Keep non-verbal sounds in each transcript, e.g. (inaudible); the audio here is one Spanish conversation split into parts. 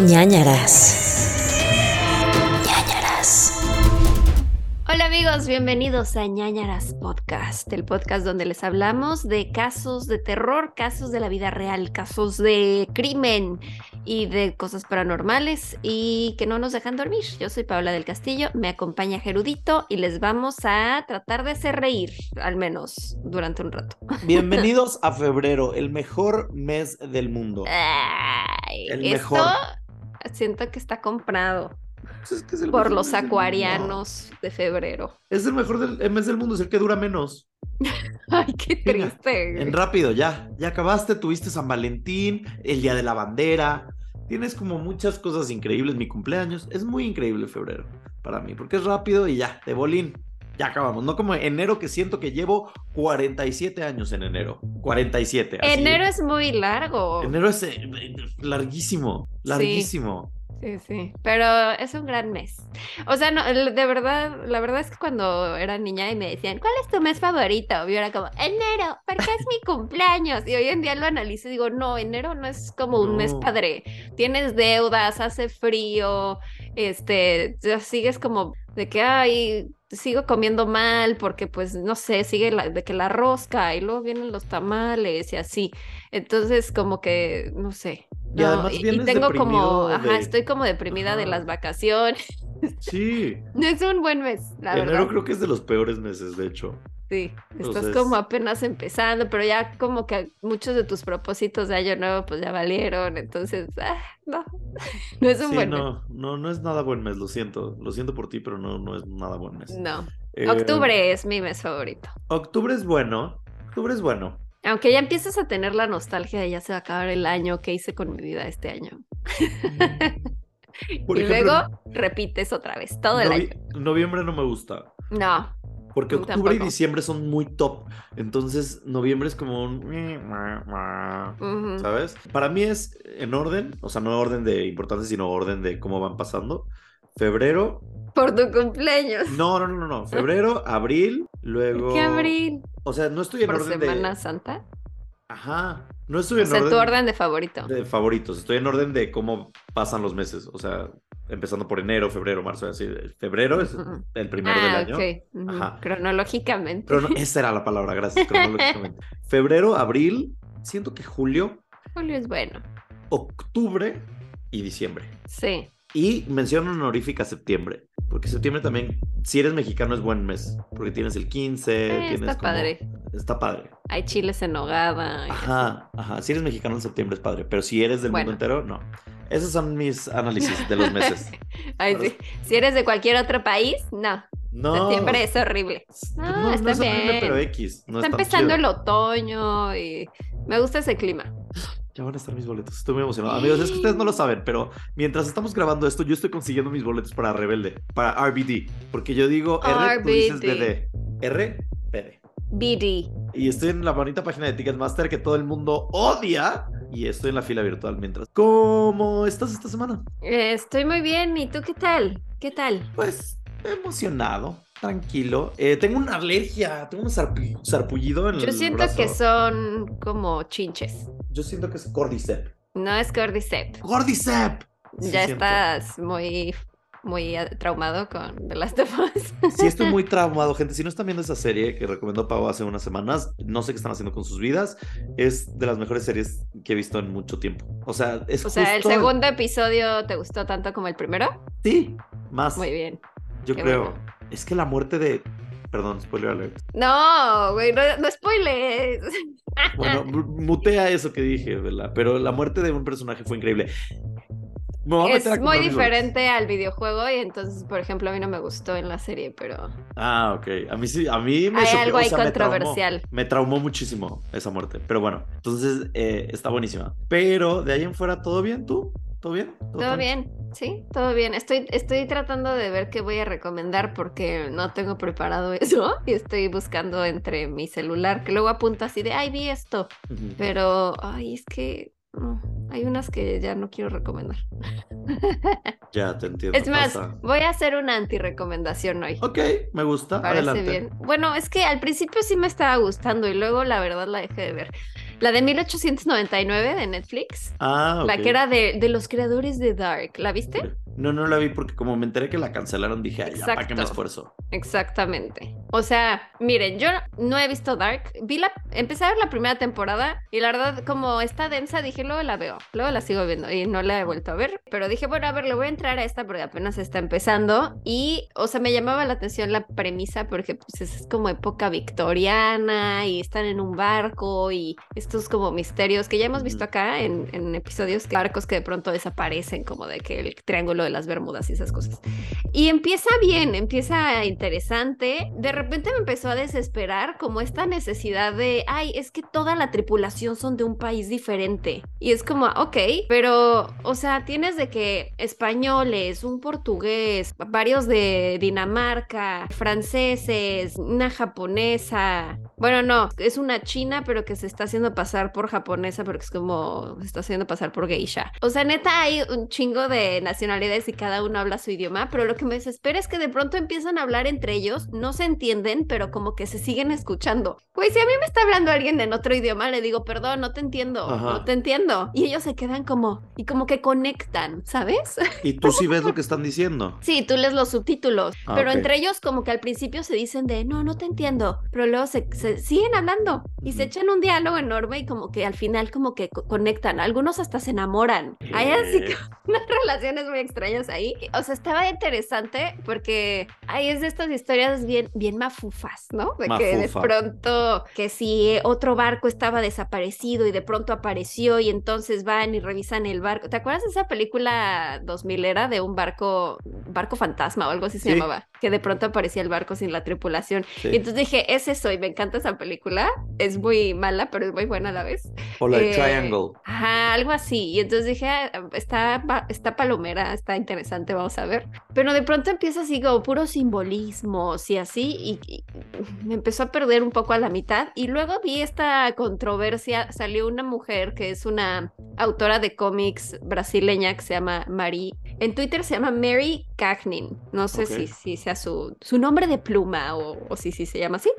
ñañaras. ñañaras. Hola amigos, bienvenidos a ñañaras Podcast, el podcast donde les hablamos de casos de terror, casos de la vida real, casos de crimen y de cosas paranormales y que no nos dejan dormir. Yo soy Paula del Castillo, me acompaña Gerudito y les vamos a tratar de hacer reír, al menos durante un rato. (laughs) Bienvenidos a febrero, el mejor mes del mundo. Ay, El esto mejor. Siento que está comprado Pues es que es el por los acuarianos de febrero. Es el mejor del, el mes del mundo, es el que dura menos. (laughs) Ay, qué (laughs) triste. En rápido, ya. Ya acabaste, tuviste San Valentín, el Día de la Bandera. Tienes como muchas cosas increíbles, mi cumpleaños. Es muy increíble febrero para mí, porque es rápido y ya, de bolín. Ya acabamos. No como enero que siento que llevo 47 años en enero. 47. así. Enero es muy largo. Enero es eh, larguísimo, larguísimo. Sí, sí, pero es un gran mes. O sea, no, de verdad, la verdad es que cuando era niña y me decían, ¿cuál es tu mes favorito? Yo era como, enero, porque es mi (laughs) cumpleaños. Y hoy en día lo analizo y digo, no, enero no es como un mes padre. Tienes deudas, hace frío, este, ya sigues como de que, ay, sigo comiendo mal porque pues, no sé, sigue la, de que la rosca y luego vienen los tamales y así. Entonces, como que, no sé. Y no, además y- tengo como, ajá, estoy como deprimida de las vacaciones. Sí. (laughs) Es un buen mes, la enero verdad. creo que es de los peores meses, de hecho. Sí, estás como apenas empezando, pero ya como que muchos de tus propósitos de año nuevo pues ya valieron, entonces, ah, no, (laughs) no es un Sí, buen mes. no, no, no es nada buen mes, lo siento. Lo siento por ti, pero no, no es nada buen mes. No, Eh, octubre es mi mes favorito. Octubre es bueno. Octubre es bueno. Aunque ya empiezas a tener la nostalgia de ya se va a acabar el año, ¿qué hice con mi vida este año? (laughs) Por y ejemplo, luego repites otra vez, todo el año. Noviembre no me gusta. No, Porque octubre y tampoco. diciembre son muy top. Entonces, noviembre es como un. ¿Sabes? Para mí es en orden, o sea, no orden de importancia, sino orden de cómo van pasando. Febrero. por tu cumpleaños. No, no, no, no, no. Febrero, (laughs) abril, luego. ¿Qué abril? O sea, no estoy en ¿Por orden Semana de. Santa? Ajá. No estoy O en sea, orden. tu orden de favorito. de favoritos. Estoy en orden de cómo pasan los meses. O sea, empezando por enero, febrero, marzo, así. Febrero es el primero ah, del año. ok. ujú, Ajá. Cronológicamente. (laughs) Esa era la palabra, gracias, cronológicamente. (laughs) Febrero, abril, siento que julio, Julio es bueno. octubre y diciembre. Sí. Y mención honorífica septiembre. Porque septiembre también, si eres mexicano, es buen mes. Porque tienes el 15, Eh, tienes está como- padre. Está padre. Hay chiles en nogada. así. Ajá, ajá. Si eres mexicano en septiembre es padre. Pero si eres del Bueno. mundo entero, no. Esos son mis análisis de los meses. (laughs) Ay, sí. Si eres de cualquier otro país, no. No. Septiembre es horrible. No, no, está es horrible, bien. pero X. No Está empezando el otoño y me gusta ese clima. (gasps) Ya van a estar mis boletos. Estoy muy emocionado. Amigos, es que ustedes no lo saben, pero mientras estamos grabando esto, yo estoy consiguiendo mis boletos para Rebelde, para RBD. Porque yo digo R, tú dices RBD. BD. R, BD. BD. Y estoy en la bonita página de Ticketmaster que todo el mundo odia. Y estoy en la fila virtual mientras. ¿Cómo estás esta semana? Eh, Estoy muy bien. ¿Y tú qué tal? ¿Qué tal? Pues emocionado, tranquilo. Eh, tengo una alergia, tengo un sarpu- sarpullido en Yo el siento brazo. que son como chinches. Yo siento que es Cordyceps. No es Cordyceps. ¡Cordyceps! Sí, ya siento. estás muy, muy eh, traumado con The Last of Us. Sí, estoy muy traumado, gente. Si no están viendo esa serie que recomendó Pau hace unas semanas, no sé qué están haciendo con sus vidas. Es de las mejores series que he visto en mucho tiempo. O sea, es O sea, el justo- segundo episodio te gustó tanto como el primero. Sí, más. Muy bien. Yo qué creo. bueno. Es que la muerte de. Perdón, spoiler alert. No, güey, no, no spoilers. Bueno, mu- mutea eso que dije, ¿verdad? Pero la muerte de un personaje fue increíble. Es muy diferente al videojuego y entonces, por ejemplo, a mí no me gustó en la serie, pero Ah, ok. A mí sí, a mí me hay choqueó, algo o ahí sea, me traumó. controversial. Me traumó muchísimo esa muerte. Pero bueno, entonces eh, está buenísima. Pero de ahí en fuera, ¿todo bien tú? ¿Todo bien? Todo bien, sí, todo bien. Estoy, estoy tratando de ver qué voy a recomendar porque no tengo preparado (laughs) eso y estoy buscando entre mi celular, que luego apunto así de, ay, vi esto, pero, ay, es que no, hay unas que ya no quiero recomendar. (laughs) Ya te entiendo. Es más, pasa. voy a hacer una antirecomendación hoy. Ok, me gusta. Parece Adelante. bien. Bueno, es que al principio sí me estaba gustando y luego la verdad la dejé de ver. La de 1899 de Netflix. Ah, ok. La que era de, de los creadores de Dark. ¿La viste? No, no la vi porque como me enteré que la cancelaron, dije, ay, ya, ¿para qué me esfuerzo? Exactamente. O sea, miren, yo no he visto Dark. Vi la, empecé a ver la primera temporada y la verdad, como está densa, dije, luego la veo. Luego la sigo viendo y no la he vuelto a ver. Pero dije, bueno, a ver, le voy a entrar a esta porque apenas está empezando. Y, o sea, me llamaba la atención la premisa porque pues, es como época victoriana y están en un barco y estos como misterios que ya hemos visto acá en, en episodios, que barcos que de pronto desaparecen, como de que el triángulo de las Bermudas y esas cosas. Y empieza bien, empieza interesante. De repente me empezó a desesperar como esta necesidad de, ay, es que toda la tripulación son de un país diferente. Y es como, ok, pero, o sea, tienes de que españoles, un portugués, varios de Dinamarca, franceses, una japonesa. Bueno, no, es una china, pero que se está haciendo pasar por japonesa porque es como, se está haciendo pasar por geisha. O sea, neta, hay un chingo de nacionalidades y cada uno habla su idioma, pero lo que me desespera es que de pronto empiezan a hablar entre ellos, no se entienden, pero como que se siguen escuchando. Pues si a mí me está hablando alguien en otro idioma, le digo, perdón, no te entiendo, Ajá. no te entiendo. Y ellos se quedan como, y como que conectan, ¿sabes? ¿Y tú sí ves lo (laughs) que están diciendo? Sí, tú lees los subtítulos, Ah, pero ok. entre ellos como que al principio se dicen de, no, no te entiendo, pero luego se, se siguen hablando y se echan un diálogo enorme y como que al final como que co- conectan, algunos hasta se enamoran. Hay así que unas (laughs) relaciones muy extrañas ahí. O sea, estaba interesante porque ahí es de estas historias bien, bien mafufas, ¿no? De que de pronto, que si otro barco estaba desaparecido y de pronto apareció y entonces van y revisan el barco. ¿Te acuerdas de esa película 2000 era de un barco, barco fantasma o algo así se Sí. llamaba? Que de pronto aparecía el barco sin la tripulación. Sí. Y entonces dije, es eso y me encanta esa película. Es muy mala, pero es muy buena a la vez. O la de Eh, Triangle. Ajá, algo así. Y entonces dije, "Ah, está, está palomera, está interesante, vamos a ver. Pero de pronto empieza así como puros simbolismos y así, y, y me empezó a perder un poco a la mitad. Y luego vi esta controversia, salió una mujer que es una autora de cómics brasileña que se llama Mari. En Twitter se llama Mary Cagnin. No sé Ok. si, si sea su, su nombre de pluma o, o si, si se llama así.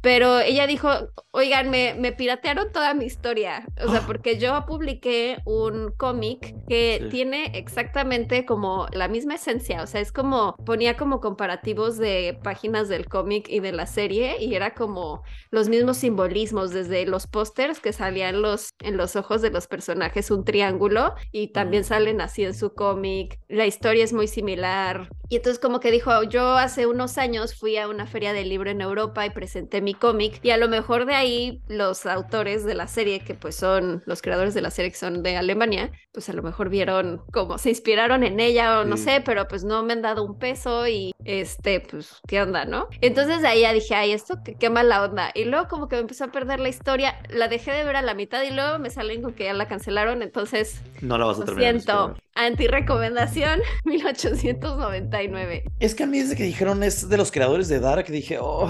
Pero ella dijo, oigan, me, me piratearon toda mi historia. O sea, (gasps) porque yo publiqué un cómic que Sí. tiene exactamente como la misma esencia. O sea, es como, ponía como comparativos de páginas del cómic y de la serie y era como los mismos simbolismos, desde los pósters que salían los, en los ojos de los personajes un triángulo y también Ujú. salen así en su cómic. La historia es muy similar. Y entonces como que dijo, yo hace unos años fui a una feria del libro en Europa y presenté mi cómic y a lo mejor de ahí los autores de la serie, que pues son los creadores de la serie que son de Alemania, pues a lo mejor vieron como se inspiraron en ella o no Sí. sé, pero pues no me han dado un peso y este, pues, ¿qué onda, no? Entonces de ahí ya dije, ay, esto qué, qué mala onda. Y luego como que me empezó a perder la historia, la dejé de ver a la mitad y luego me salen con que ya la cancelaron, entonces No la vas a lo terminar. de siento. Anti-recomendación 1899. (laughs) Es que a mí desde que dijeron es de los creadores de Dark, dije, oh,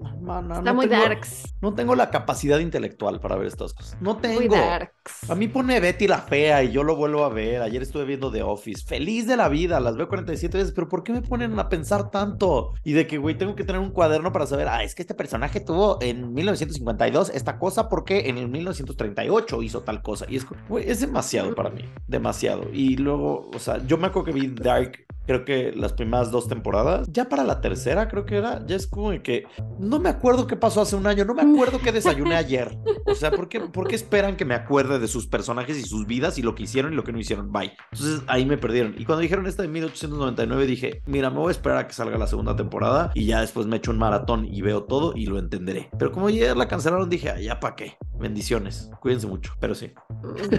Está no muy tengo, darks. No tengo la capacidad intelectual para ver estas cosas. No tengo. Muy darks. A mí pone Betty la fea y yo lo vuelvo a ver. Ayer estuve viendo The Office. Feliz de la vida, las veo 47 veces, pero ¿por qué me ponen a pensar tanto? Y de que, güey, tengo que tener un cuaderno para saber, ah, es que este personaje tuvo en 1952 esta cosa porque en el 1938 hizo tal cosa. Y es, güey, es demasiado para mí, demasiado. Y luego, o sea, yo me acuerdo que vi Dark, creo que las primeras dos temporadas. Ya para la tercera, creo que era, ya es como que no me acuerdo qué pasó hace un año, no me acuerdo qué desayuné (laughs) ayer. O sea, ¿por qué, por qué esperan que me acuerde de sus personajes y sus vidas y lo que hicieron y lo que no hicieron? Bye. Entonces ahí me perdieron. Y cuando dijeron esta de 1899 dije, mira, me voy a esperar a que salga la segunda temporada y ya después me echo un maratón y veo todo y lo entenderé. Pero como ayer la cancelaron, dije, "Ay, ya para qué. Bendiciones. Cuídense mucho. Pero sí.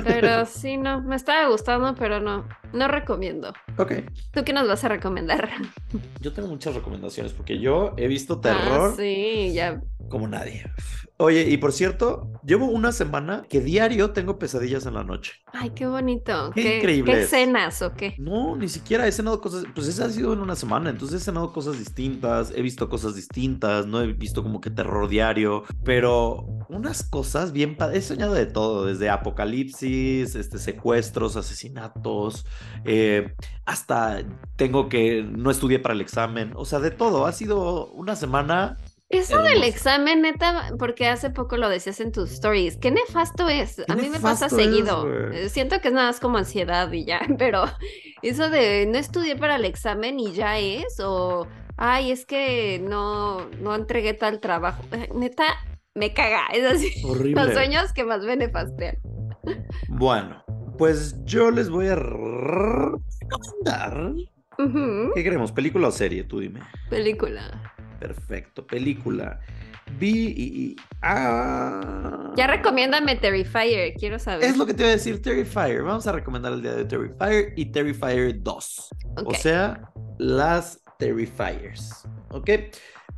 Pero sí, no, me estaba gustando, pero no, no recomiendo. Ok. ¿Tú qué nos vas a recomendar? Yo tengo muchas recomendaciones porque yo he visto terror Ah, sí, ya. como nadie. Oye, y por cierto, llevo una semana que diario tengo pesadillas en la noche. Ay, qué bonito. Qué ¿Qué, increíble ¿Qué es. escenas o qué? No, ni siquiera he cenado cosas, pues esa ha sido en una semana, entonces he cenado cosas distintas, he visto cosas distintas, no he visto como que terror diario, pero unas cosas bien, he soñado de todo, desde apocalipsis, este, secuestros, asesinatos, eh, hasta tengo que, no estudié para el examen, o sea, de todo, ha sido una semana Eso del examen, neta, porque hace poco lo decías en tus stories, qué nefasto es. A mí me pasa es, seguido. Eh, Siento que es nada más como ansiedad y ya, (laughs) pero eso de no estudié para el examen y ya es, o ay, es que no, no entregué tal trabajo. Eh, Neta, me caga. Es así. (laughs) Horrible. Los sueños que más me nefastean. Bueno, pues yo les voy a recomendar. ¿Qué queremos? ¿Película o serie? Tú dime. Película. Perfecto, película. Vi y. ah. Ya recomiéndame Terrifier, quiero saber. Es lo que te iba a decir, Terrifier. Vamos a recomendar el día de Terrifier y Terrifier 2. Ok. O sea, las Terrifiers. ¿Ok?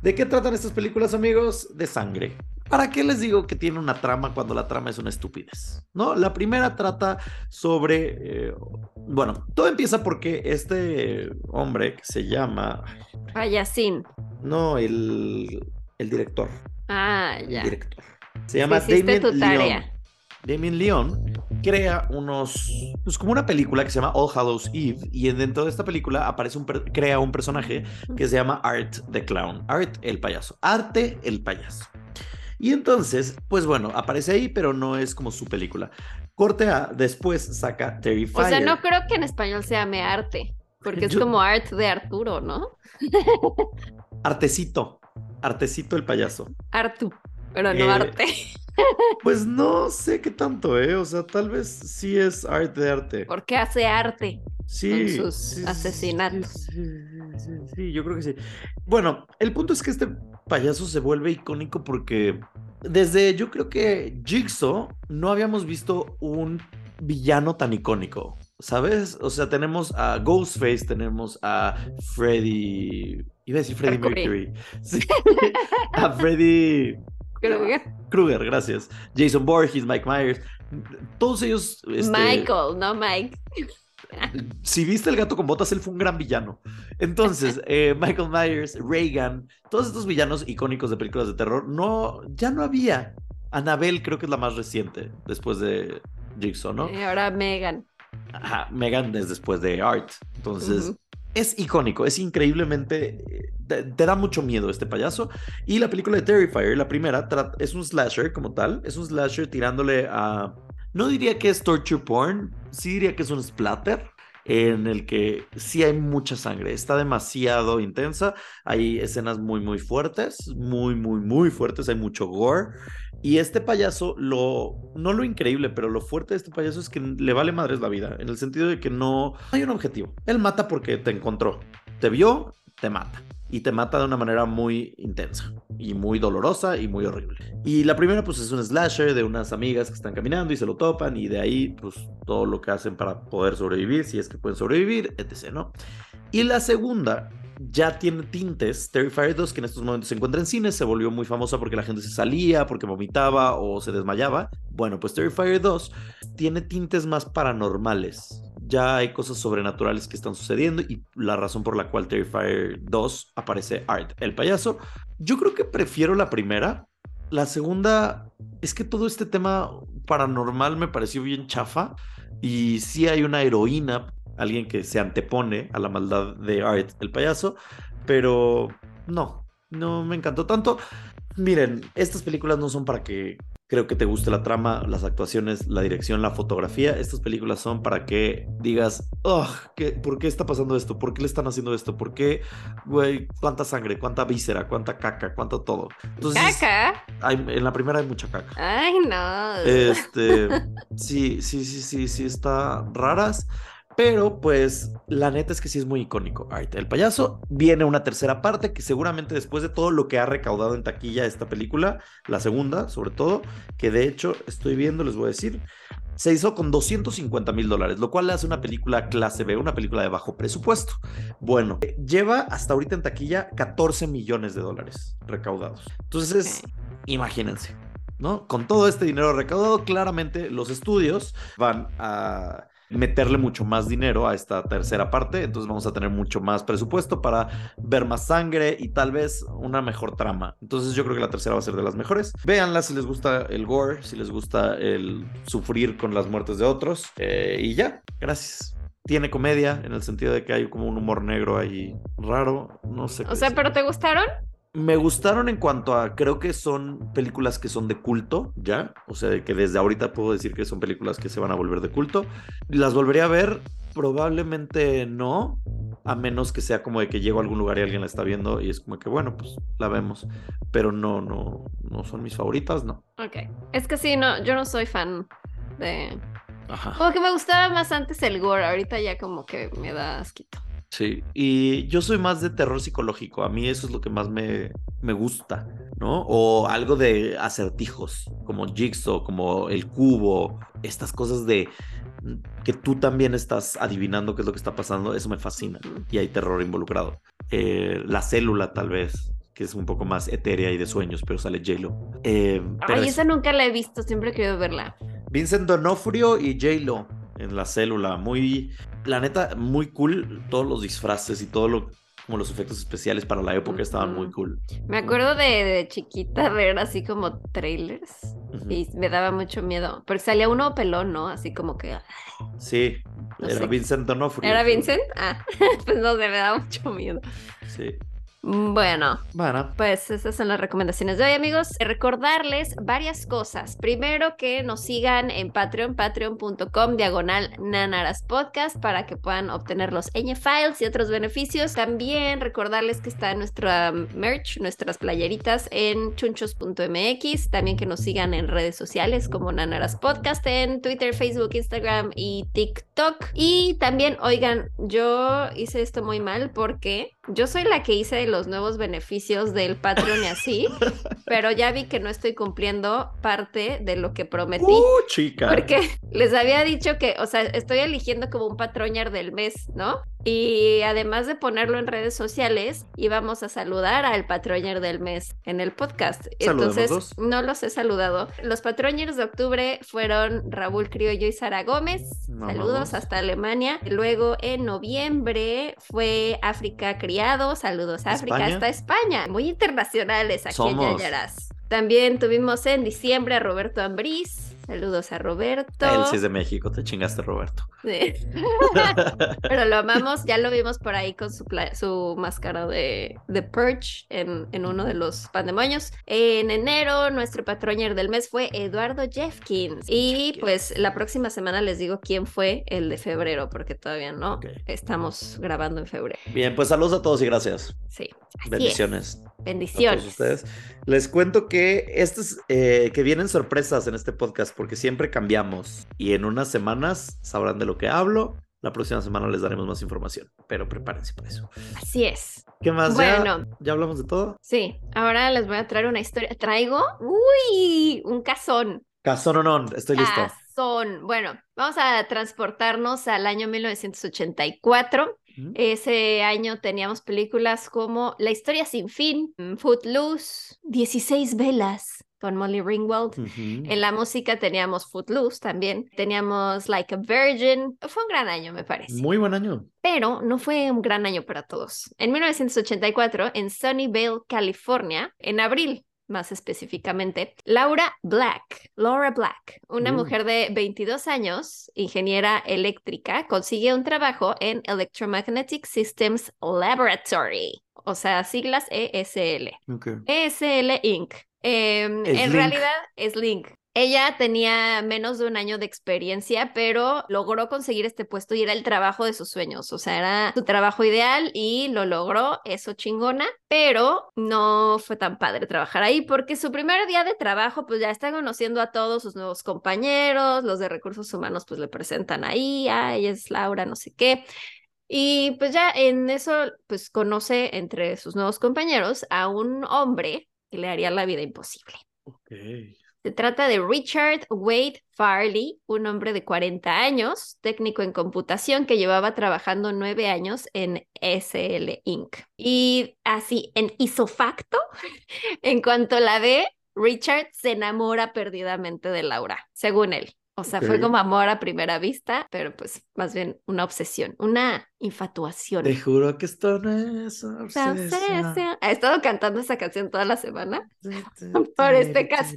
¿De qué tratan estas películas, amigos? De sangre. ¿Para qué les digo que tiene una trama cuando la trama es una estupidez? ¿No? La primera trata sobre. eh, bueno, todo empieza porque este hombre que se llama. Payasín. No, el, el director. Ah, El ya. director. Se llama Damien tu tarea. Damien Leone crea unos, pues como una película que se llama All Hallows Eve y en- dentro de esta película aparece un, crea un personaje que se llama Art the Clown, Art el payaso, Arte el payaso. Y entonces, pues bueno, aparece ahí, pero no es como su película. Corte A, después saca Terrifier. O sea, no creo que en español se llame arte, porque es Yo- como art de Arturo, ¿no? (laughs) Artecito, Artecito el payaso. Artu, pero no Eh, arte. (laughs) Pues no sé qué tanto, ¿eh? O sea, tal vez sí es arte de arte. Porque hace arte. Sí, sus sí, asesinatos. Sí, yo creo que sí. Bueno, el punto es que este payaso se vuelve icónico porque desde yo creo que Jigsaw no habíamos visto un villano tan icónico, ¿sabes? O sea, tenemos a Ghostface, tenemos a Freddy, iba a decir Freddy Mercury. Mercury, (laughs) Sí, a Freddy que Krueger, gracias, Jason Voorhees, Mike Myers, todos ellos. este, Michael, no Mike. Si viste el gato con botas, él fue un gran villano. Entonces, (laughs) eh, Michael Myers, Reagan, todos estos villanos icónicos de películas de terror, no, ya no había. Annabelle creo que es la más reciente, después de Jigsaw, ¿no? Y ahora Megan. Ajá, Megan es después de Art. Entonces, es icónico, es increíblemente. eh, Te, te da mucho miedo este payaso. Y la película de Terrifier, la primera, es un slasher como tal. Es un slasher tirándole a. No diría que es torture porn, sí diría que es un splatter. En el que sí hay mucha sangre, está demasiado intensa. Hay escenas muy, muy fuertes, muy, muy, muy fuertes. Hay mucho gore. Y este payaso, lo, no lo increíble, pero lo fuerte de este payaso es que le vale madres la vida, en el sentido de que no hay un objetivo. Él mata porque te encontró, te vio, te mata. Y te mata de una manera muy intensa y muy dolorosa y muy horrible. Y la primera, pues es un slasher de unas amigas que están caminando y se lo topan, y de ahí, pues todo lo que hacen para poder sobrevivir, si es que pueden sobrevivir, etc. ¿no? Y la segunda ya tiene tintes. Terrifier 2, que en estos momentos se encuentra en cines, se volvió muy famosa porque la gente se salía, porque vomitaba o se desmayaba. Bueno, pues Terrifier 2 tiene tintes más paranormales. Ya hay cosas sobrenaturales que están sucediendo y la razón por la cual Terrifier 2 aparece Art, el payaso. Yo creo que prefiero la primera. La segunda es que todo este tema paranormal me pareció bien chafa y sí hay una heroína alguien que se antepone a la maldad de Art, el payaso, pero no, no me encantó tanto. Miren, estas películas no son para que creo que te guste la trama, las actuaciones, la dirección, la fotografía. Estas películas son para que digas, "Ugh, ¿qué, ¿por qué está pasando esto? ¿Por qué le están haciendo esto? ¿Por qué, güey, cuánta sangre, cuánta víscera, cuánta caca, cuánto todo? Entonces, Caca. hay- en la primera hay mucha caca. Ay, no. Este, (laughs) sí, sí, sí, sí, sí, está raras. Pero pues la neta es que sí es muy icónico. Art, el payaso. Viene una tercera parte que seguramente después de todo lo que ha recaudado en taquilla esta película, la segunda sobre todo, que de hecho estoy viendo, les voy a decir, se hizo con 250 mil dólares, lo cual le hace una película clase B, una película de bajo presupuesto. Bueno, lleva hasta ahorita en taquilla 14 millones de dólares recaudados. Entonces, imagínense. ¿no? Con todo este dinero recaudado, claramente los estudios van a meterle mucho más dinero a esta tercera parte, entonces vamos a tener mucho más presupuesto para ver más sangre y tal vez una mejor trama. Entonces yo creo que la tercera va a ser de las mejores. Véanla si les gusta el gore, si les gusta el sufrir con las muertes de otros eh, y ya, gracias. Tiene comedia en el sentido de que hay como un humor negro ahí raro, no sé. O sea, decir. ¿pero te gustaron? Me gustaron en cuanto a, creo que son películas que son de culto, ya. O sea, que desde ahorita puedo decir que son películas que se van a volver de culto. Las volvería a ver, probablemente no, a menos que sea como de que llego a algún lugar y alguien la está viendo y es como que, bueno, pues la vemos. Pero no, no, no son mis favoritas, no. Ok. Es que sí, no, yo no soy fan de. Ajá. Como que me gustaba más antes el gore, ahorita ya como que me da asquito. Sí, y yo soy más de terror psicológico, a mí eso es lo que más me, me gusta, ¿no? O algo de acertijos, como Jigsaw, como el cubo, estas cosas de mm, que tú también estás adivinando qué es lo que está pasando, eso me fascina y hay terror involucrado. Eh, la célula tal vez, que es un poco más etérea y de sueños, pero sale J-Lo. Eh, Ay, esa nunca la he visto, siempre he querido verla. Vincent D'Onofrio y J-Lo en la célula. Muy, la neta, muy cool. Todos los disfraces y todo lo, como los efectos especiales para la época estaban muy cool. Me acuerdo de, de chiquita ver así como trailers y me daba mucho miedo. Porque salía uno pelón, ¿no? Así como que. Sí, No era sé. Vincent D'Onofrio. ¿Era Vincent? Ah, (laughs) pues no sé, me daba mucho miedo. Sí. Bueno, Bueno, Pues esas son las recomendaciones de hoy, amigos. Recordarles varias cosas. Primero, que nos sigan en Patreon, patreon.com, diagonal Nanaras Podcast, para que puedan obtener los ñ files y otros beneficios. También recordarles que está nuestra merch, nuestras playeritas en chunchos.mx. También que nos sigan en redes sociales como Nanaras Podcast en Twitter, Facebook, Instagram y TikTok. Y también, oigan, yo hice esto muy mal porque yo soy la que hice los nuevos beneficios del Patreon y así, (laughs) pero ya vi que no estoy cumpliendo parte de lo que prometí. ¡Uh, chica! Porque (laughs) les había dicho que, o sea, estoy eligiendo como un patroñar del mes, ¿no? Y además de ponerlo en redes sociales, íbamos a saludar al patroñar del mes en el podcast. Entonces, dos. no los he saludado. Los patroñers de octubre fueron Raúl Criollo y Sara Gómez. Saludos hasta Alemania. Luego en noviembre fue África Criado. Saludos África España. hasta España. Muy internacionales aquí en Somos. Yayaras. También tuvimos en diciembre a Roberto Ambriz. Saludos a Roberto. Él sí es de México, te chingaste, Roberto. Sí. (laughs) Pero lo amamos, ya lo vimos por ahí con su, su máscara de, de Purge en, en uno de los pandemonios. En enero, nuestro patroñer del mes fue Eduardo Jeffkins. Y pues la próxima semana les digo quién fue el de febrero, porque todavía no estamos grabando en febrero. Bien, pues saludos a todos y gracias. Sí. así es. Bendiciones. a Bendiciones. todos ustedes. Les cuento que estos, eh, que vienen sorpresas en este podcast porque siempre cambiamos y en unas semanas sabrán de lo que hablo. La próxima semana les daremos más información, pero prepárense para eso. Así es. ¿Qué más? ¿Ya- Bueno. ¿Ya, hablamos de todo? Sí, ahora les voy a traer una historia. Traigo, uy, un cazón. Casón o no, estoy listo. Cazón. Bueno, vamos a transportarnos al año 1984. Ujú. Ese año teníamos películas como La historia sin fin, Footloose, 16 velas con Molly Ringwald. En la música teníamos Footloose también. Teníamos Like a Virgin. Fue un gran año, me parece. Muy buen año. Pero no fue un gran año para todos. En 1984, en Sunnyvale, California, en abril más específicamente, Laura Black, Laura Black, una Uh. mujer de 22 años, ingeniera eléctrica, consigue un trabajo en Electromagnetic Systems Laboratory, o sea, siglas ESL. Ok. ESL Inc. Em, en Link. realidad es Link. Ella tenía menos de un año de experiencia, pero logró conseguir este puesto y era el trabajo de sus sueños. O sea, era su trabajo ideal y lo logró, eso chingona, pero no fue tan padre trabajar ahí porque su primer día de trabajo, pues ya está conociendo a todos sus nuevos compañeros, los de recursos humanos, pues le presentan ahí, ah, ella es Laura, no sé qué. Y pues ya en eso, pues conoce entre sus nuevos compañeros a un hombre que le haría la vida imposible. Ok. Se trata de Richard Wade Farley, un hombre de 40 años, técnico en computación que llevaba trabajando nueve años en SL Inc. Y así, en isofacto, (laughs) en cuanto la ve, Richard se enamora perdidamente de Laura, según él. O sea, fue como amor a primera vista, pero pues más bien una obsesión, una infatuación. Te juro que esto no es Obsesión. Ha estado cantando esa canción toda la semana, (laughs) Por este caso.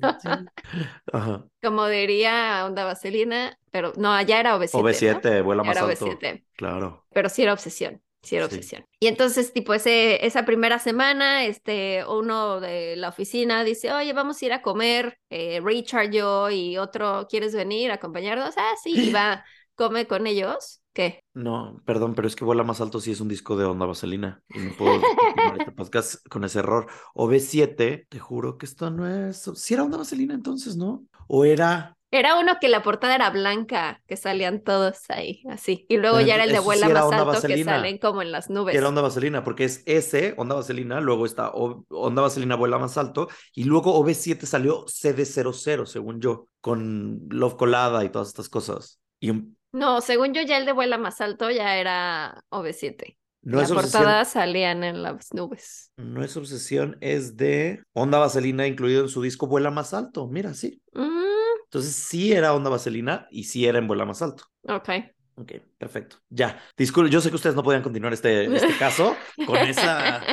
Ajá. como diría Onda Vaselina, pero no, ya era OV7. ¿no? OV7, vuela Ya más era alto. OV7, Claro. pero sí era obsesión. Sí, era Sí. obsesión. Y entonces, tipo, ese, esa primera semana, este, uno de la oficina dice, oye, vamos a ir a comer, eh, Richard, yo y otro, ¿quieres venir a acompañarnos? Ah, sí, y va, come con ellos. ¿Qué? No, perdón, pero es que vuela más alto si es un disco de onda vaselina. Y no puedo continuar este podcast con ese error. O B7, te juro que esto no es. Si era onda vaselina entonces, ¿no? O era. Era uno que la portada era blanca, que salían todos ahí, así. Y luego Pero ya era el de eso sí más alto que vaselina. salen como en las nubes. que era onda vaselina, porque es S, onda vaselina, luego está O- onda vaselina vuela más alto, y luego OB7 salió CD00, según yo, con Love Colada y todas estas cosas. Y un- No, según yo ya el de vuela más alto ya era OV7. no la es obsesión. portada salían en las nubes. No es obsesión, es de onda vaselina incluido en su disco Vuela más alto. Mira, sí. Mm, Entonces sí era onda vaselina y sí era en Vuela más alto. ok. Ok, perfecto. Ya. Disculpe, yo sé que ustedes no podían continuar este, este (laughs) caso con esa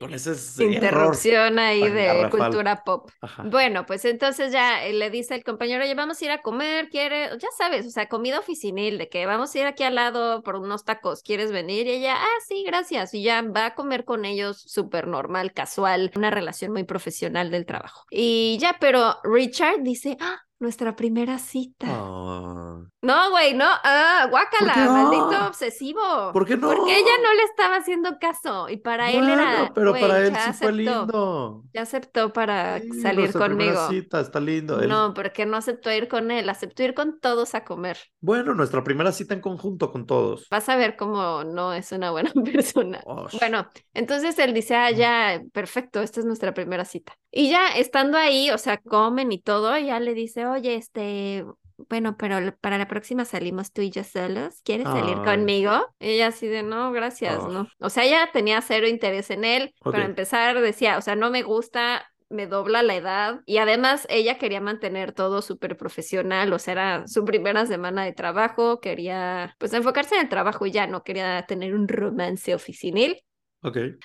con ese. (laughs) Interrupción ahí de garrafal. cultura pop. Ajá. Bueno, pues entonces ya eh, le dice el compañero, oye, vamos a ir a comer, quiere, ya sabes, o sea, comida oficinil, de que vamos a ir aquí al lado por unos tacos, ¿quieres venir? Y ella, ah, sí, gracias. Y ya va a comer con ellos súper normal, casual, una relación muy profesional del trabajo. Y ya, pero Richard dice, ah, nuestra primera cita. Ah, No, güey, no, ah, guácala, maldito obsesivo. ¿Por qué no? Porque ella no le estaba haciendo caso y para él era, Bueno, pero para él sí fue lindo. ya aceptó para Sí, salir nuestra primera conmigo. cita, está lindo. Él- No, porque no aceptó ir con él, aceptó ir con todos a comer. Bueno, nuestra primera cita en conjunto con todos. Vas a ver cómo no es una buena (laughs) persona. Bueno, entonces él dice, ah, ya, perfecto, esta es nuestra primera cita. Y ya estando ahí, o sea, comen y todo, ya le dice, oye, este, bueno, pero para la próxima salimos tú y yo solos, ¿quieres salir Ay. conmigo? Y ella así de, no, gracias, Ah. no. O sea, ella tenía cero interés en él. Para Ok. empezar, decía, o sea, no me gusta, me dobla la edad. Y además, ella quería mantener todo súper profesional, o sea, era su primera semana de trabajo, quería, pues, enfocarse en el trabajo y ya, no quería tener un romance oficinil.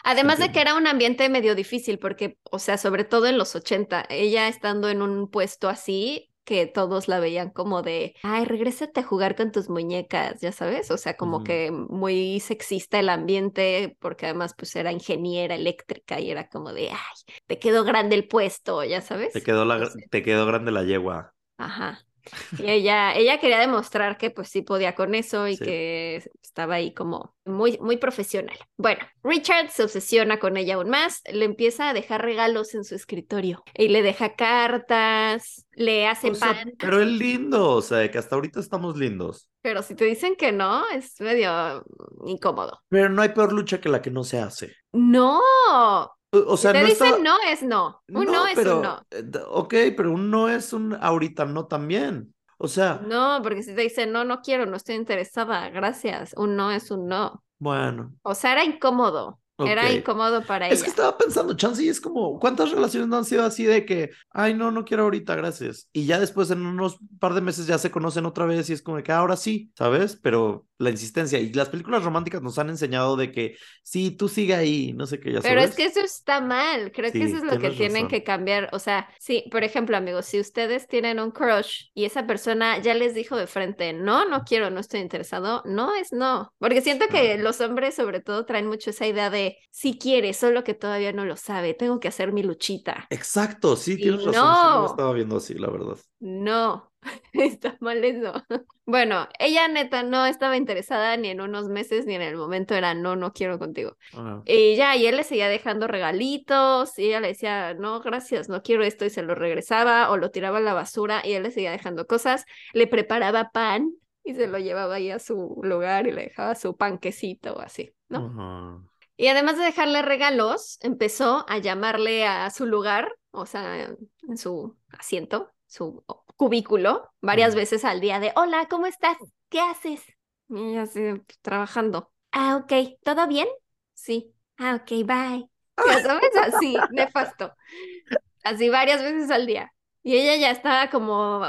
Además de que era un ambiente medio difícil, porque, o sea, sobre todo en los 80, ella estando en un puesto así, que todos la veían como de, ay, regrésate a jugar con tus muñecas, ya sabes, o sea, como que muy sexista el ambiente, porque además pues era ingeniera eléctrica y era como de, ay, te quedó grande el puesto, ya sabes. Te quedó, la, te quedó grande la yegua. Ajá. Y ella, ella quería demostrar que pues sí podía con eso y Sí. que estaba ahí como muy, muy profesional. Bueno, Richard se obsesiona con ella aún más, le empieza a dejar regalos en su escritorio y le deja cartas, le hace O sea, pan, pero es lindo, o sea, que hasta ahorita estamos lindos. pero si te dicen que no, es medio incómodo. Pero no hay peor lucha que la que no se hace. No, O, sea, te no dicen está... no, es no. Un no, es pero, un no. eh, Ok, pero un no es un ahorita no también. O sea, No, porque si te dicen no, no quiero, no estoy interesada, gracias. Un no es un no. bueno. O sea, era incómodo. Era incómodo para Es ella. que estaba pensando, chance, y es como, ¿cuántas relaciones no han sido así de que, ay, no, no quiero ahorita, gracias? Y ya después, en unos par de meses, ya se conocen otra vez y es como de que ahora sí, ¿sabes? Pero la insistencia. Y las películas románticas nos han enseñado de que, sí, tú sigue ahí, no sé qué, ya Pero sabes. es que eso está mal, creo que eso es lo que tienen razón. que cambiar. O sea, sí, por ejemplo, amigos, si ustedes tienen un crush y esa persona ya les dijo de frente, no, no quiero, no estoy interesado, no es no. Porque siento que los hombres sobre todo traen mucho esa idea de, sí quiere, solo que todavía no lo sabe, tengo que hacer mi luchita. Exacto, sí, Y tienes razón. sí lo no. estaba viendo así, la verdad. No, (laughs) está mal eso. Bueno, ella neta no estaba interesada ni en unos meses ni en el momento, era no, no quiero contigo. Ah, Y ya, y él le seguía dejando regalitos, y ella le decía, no, gracias, no quiero esto, y se lo regresaba o lo tiraba a la basura, y él le seguía dejando cosas, le preparaba pan y se lo llevaba ahí a su lugar y le dejaba su panquecito o así, ¿no? ajá. Y además de dejarle regalos, empezó a llamarle a su lugar, o sea, en su asiento, su cubículo, varias veces al día de, hola, ¿cómo estás? ¿Qué haces? Y ella así, "Pues, trabajando. Ah, ok, ¿todo bien? Sí. Ah, ok, bye. (laughs) Ya sabes, así, nefasto. Así varias veces al día. Y ella ya estaba como,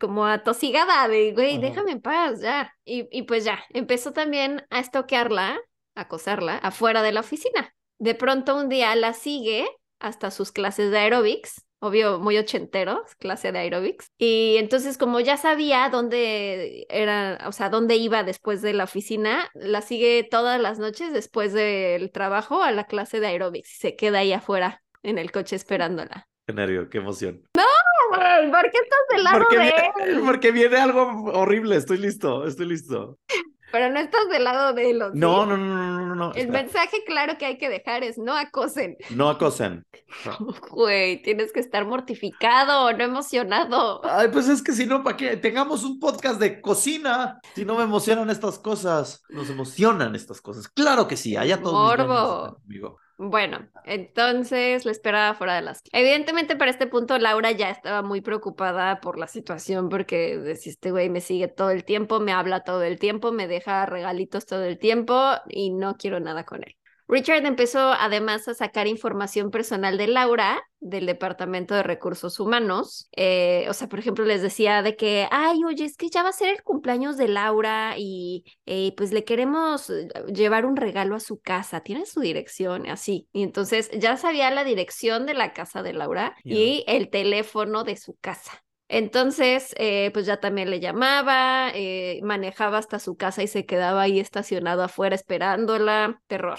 como atosigada de, güey, Ajá. déjame en paz, ya. Y, y pues ya, empezó también a estoquearla, a acosarla, afuera de la oficina. De pronto un día la sigue hasta sus clases de aerobics obvio, muy ochenteros, clase de aerobics. Y entonces, como ya sabía dónde era, o sea, dónde iba después de la oficina, la sigue todas las noches después del trabajo a la clase de aerobics y se queda ahí afuera en el coche esperándola. Qué nervio, qué emoción. Güey, ¿por qué estás del lado Porque de viene, él? porque viene algo horrible, estoy listo, estoy listo. Pero no estás del lado de él. ¿o sí? No, no, no, no, no, no. El mensaje claro que hay que dejar es no acosen. No acosen. (laughs) Güey, tienes que estar mortificado, no emocionado. Ay, pues es que si no, ¿para qué? Tengamos un podcast de cocina. Si no me emocionan estas cosas. Nos emocionan estas cosas. Claro que sí, allá todos Morbo. Bueno, entonces la esperaba fuera de las... Evidentemente para este punto Laura ya estaba muy preocupada por la situación porque decía, este güey me sigue todo el tiempo, me habla todo el tiempo, me deja regalitos todo el tiempo y no quiero nada con él. Richard empezó además a sacar información personal de Laura del Departamento de Recursos Humanos. Eh, o sea, por ejemplo, les decía de que, ay, oye, es que ya va a ser el cumpleaños de Laura y eh, pues le queremos eh, llevar un regalo a su casa. Tiene su dirección, así. Y entonces ya sabía la dirección de la casa de Laura y el teléfono de su casa. Entonces, eh, pues ya también le llamaba, eh, manejaba hasta su casa y se quedaba ahí estacionado afuera esperándola. Terror.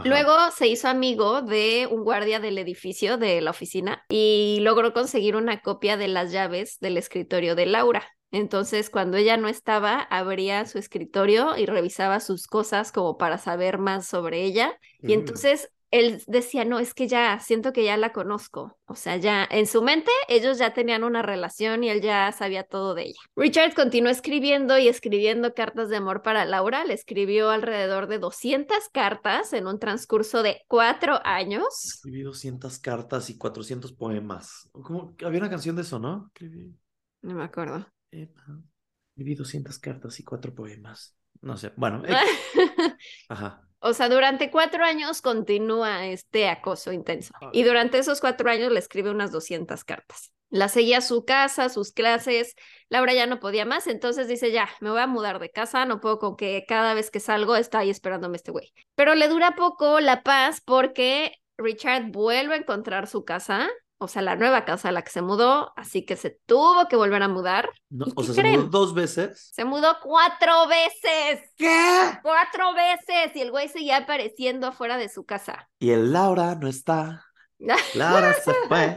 Ajá. Luego se hizo amigo de un guardia del edificio de la oficina y logró conseguir una copia de las llaves del escritorio de Laura. Entonces, cuando ella no estaba, abría su escritorio y revisaba sus cosas como para saber más sobre ella. Y Mm. entonces él decía, no, es que ya siento que ya la conozco. O sea, ya en su mente ellos ya tenían una relación y él ya sabía todo de ella. Richard continuó escribiendo y escribiendo cartas de amor para Laura. Le escribió alrededor de 200 cartas en un transcurso de cuatro años. Escribí 200 cartas y 400 poemas. ¿Cómo? Había una canción de eso, ¿no? Escribí, No me acuerdo. Emma, escribí 200 cartas y cuatro poemas. No sé. Bueno, (laughs) (laughs) ajá. O sea, durante cuatro años continúa este acoso intenso. Y durante esos cuatro años le escribe unas 200 cartas. La seguía a su casa, sus clases. Laura ya no podía más, entonces dice, ya, me voy a mudar de casa, no puedo con que cada vez que salgo está ahí esperándome este güey. Pero le dura poco la paz porque Richard vuelve a encontrar su casa, o sea, la nueva casa a la que se mudó, así que se tuvo que volver a mudar. No, ¿Y o sea, se mudó dos veces. Se mudó cuatro veces. ¿Qué? Cuatro veces y el güey seguía apareciendo afuera de su casa. Y el Laura no está. Laura se fue.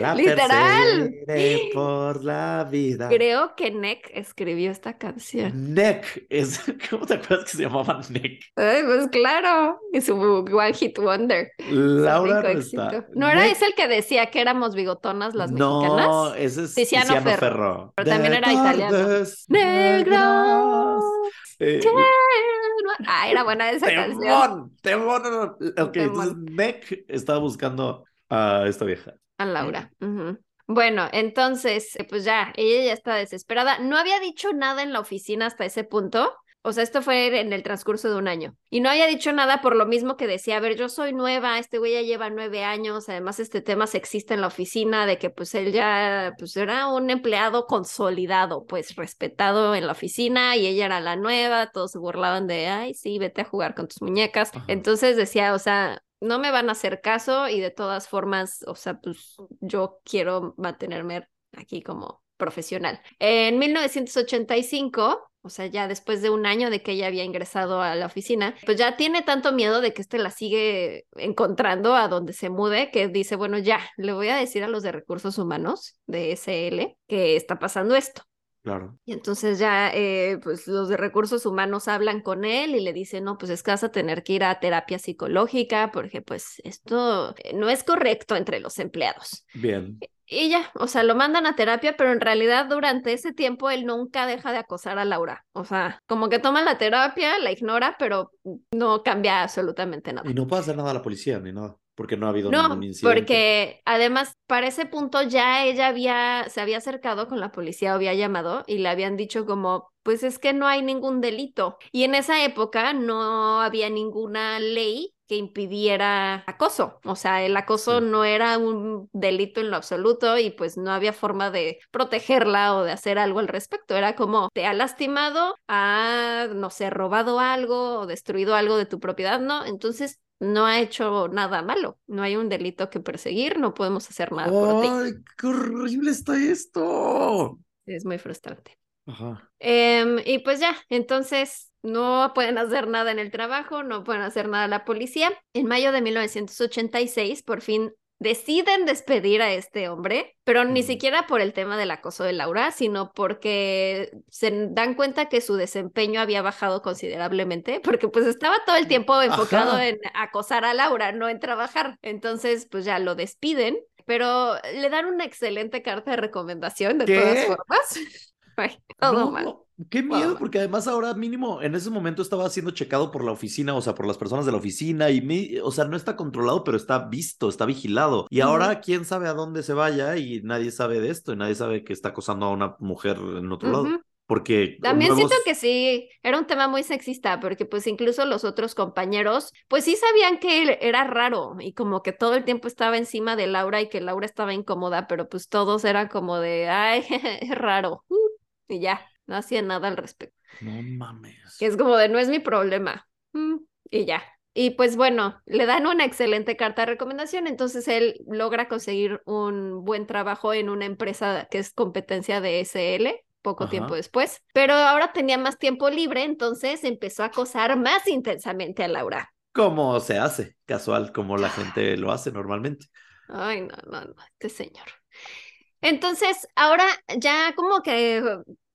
La (laughs) Literal. perseguiré por la vida. Creo que Nick escribió esta canción. Neck es. (laughs) ¿Cómo te acuerdas que se llamaba Neck? Ay, pues claro, es su One Hit Wonder. Laura no está. ¿No era ese el que decía que éramos bigotonas las No, mexicanas? ese es Tiziano Tiziano, Ferro. Ferro. Pero también De era italiano. Negras. Eh, Ah, era buena esa canción. Temón, temón. no, no. Ok, Temón. entonces Neck estaba buscando a esta vieja. A Laura. Bueno, entonces, eh, pues ya, ella ya está desesperada. No había dicho nada en la oficina hasta ese punto. O sea, esto fue en el transcurso de un año. Y no había dicho nada por lo mismo que decía, a ver, yo soy nueva, este güey ya lleva nueve años, además este tema sexista en la oficina, de que pues él ya, pues era un empleado consolidado, pues respetado en la oficina y ella era la nueva, todos se burlaban de, ay, sí, vete a jugar con tus muñecas. Ajá. Entonces decía, o sea, no me van a hacer caso y de todas formas, o sea, pues yo quiero mantenerme aquí como profesional. En 1985, o sea, ya después de un año de que ella había ingresado a la oficina, pues ya tiene tanto miedo de que este la sigue encontrando a donde se mude que dice, bueno, ya, le voy a decir a los de recursos humanos de SL que está pasando esto. Claro. Y entonces ya, eh, pues los de recursos humanos hablan con él y le dicen, no, pues es que vas a tener que ir a terapia psicológica porque pues esto eh, no es correcto entre los empleados. Bien. Y ya, o sea, lo mandan a terapia, pero en realidad durante ese tiempo él nunca deja de acosar a Laura. O sea, como que toma la terapia, la ignora, pero no cambia absolutamente nada. Y no puede hacer nada a la policía ni nada, porque no ha habido No, ningún incidente. porque además para ese punto ya ella había, se había acercado con la policía había llamado y le habían dicho como, pues es que no hay ningún delito. Y en esa época no había ninguna ley que impidiera acoso. O sea, el acoso Sí. no era un delito en lo absoluto y pues no había forma de protegerla o de hacer algo al respecto. Era como, te ha lastimado, ha, no sé, robado algo o destruido algo de tu propiedad, ¿no? Entonces no ha hecho nada malo, no hay un delito que perseguir, no podemos hacer nada por ti. ¡Ay, qué horrible está esto! Es muy frustrante. Ajá. Em, y pues ya, entonces no pueden hacer nada en el trabajo, no pueden hacer nada la policía. En mayo de 1986, por fin deciden despedir a este hombre, pero ni siquiera por el tema del acoso de Laura, sino porque se dan cuenta que su desempeño había bajado considerablemente, porque pues estaba todo el tiempo enfocado Ajá. en acosar a Laura, no en trabajar. Entonces, pues ya lo despiden, pero le dan una excelente carta de recomendación de ¿Qué? todas formas. (laughs) Ay, todo No, mal. Qué miedo, porque además ahora mínimo en ese momento estaba siendo checado por la oficina, o sea, por las personas de la oficina y, mi- o sea, no está controlado, pero está visto, está vigilado. Y ahora quién sabe a dónde se vaya y nadie sabe de esto y nadie sabe que está acosando a una mujer en otro lado. Porque También nuevos- siento que sí, era un tema muy sexista, porque pues incluso los otros compañeros, pues sí sabían que él era raro y como que todo el tiempo estaba encima de Laura y que Laura estaba incómoda, pero pues todos eran como de, ay, es (laughs) raro, y ya, no hacían nada al respecto. No mames. Que es como de, no es mi problema, mm, y ya. Y pues bueno, le dan una excelente carta de recomendación, entonces él logra conseguir un buen trabajo en una empresa que es competencia de SL poco Ajá. tiempo después, pero ahora tenía más tiempo libre, entonces empezó a acosar más intensamente a Laura. ¿Cómo se hace? Casual, como la gente lo hace normalmente. Ay, no, no, no, este señor. Entonces, ahora ya como que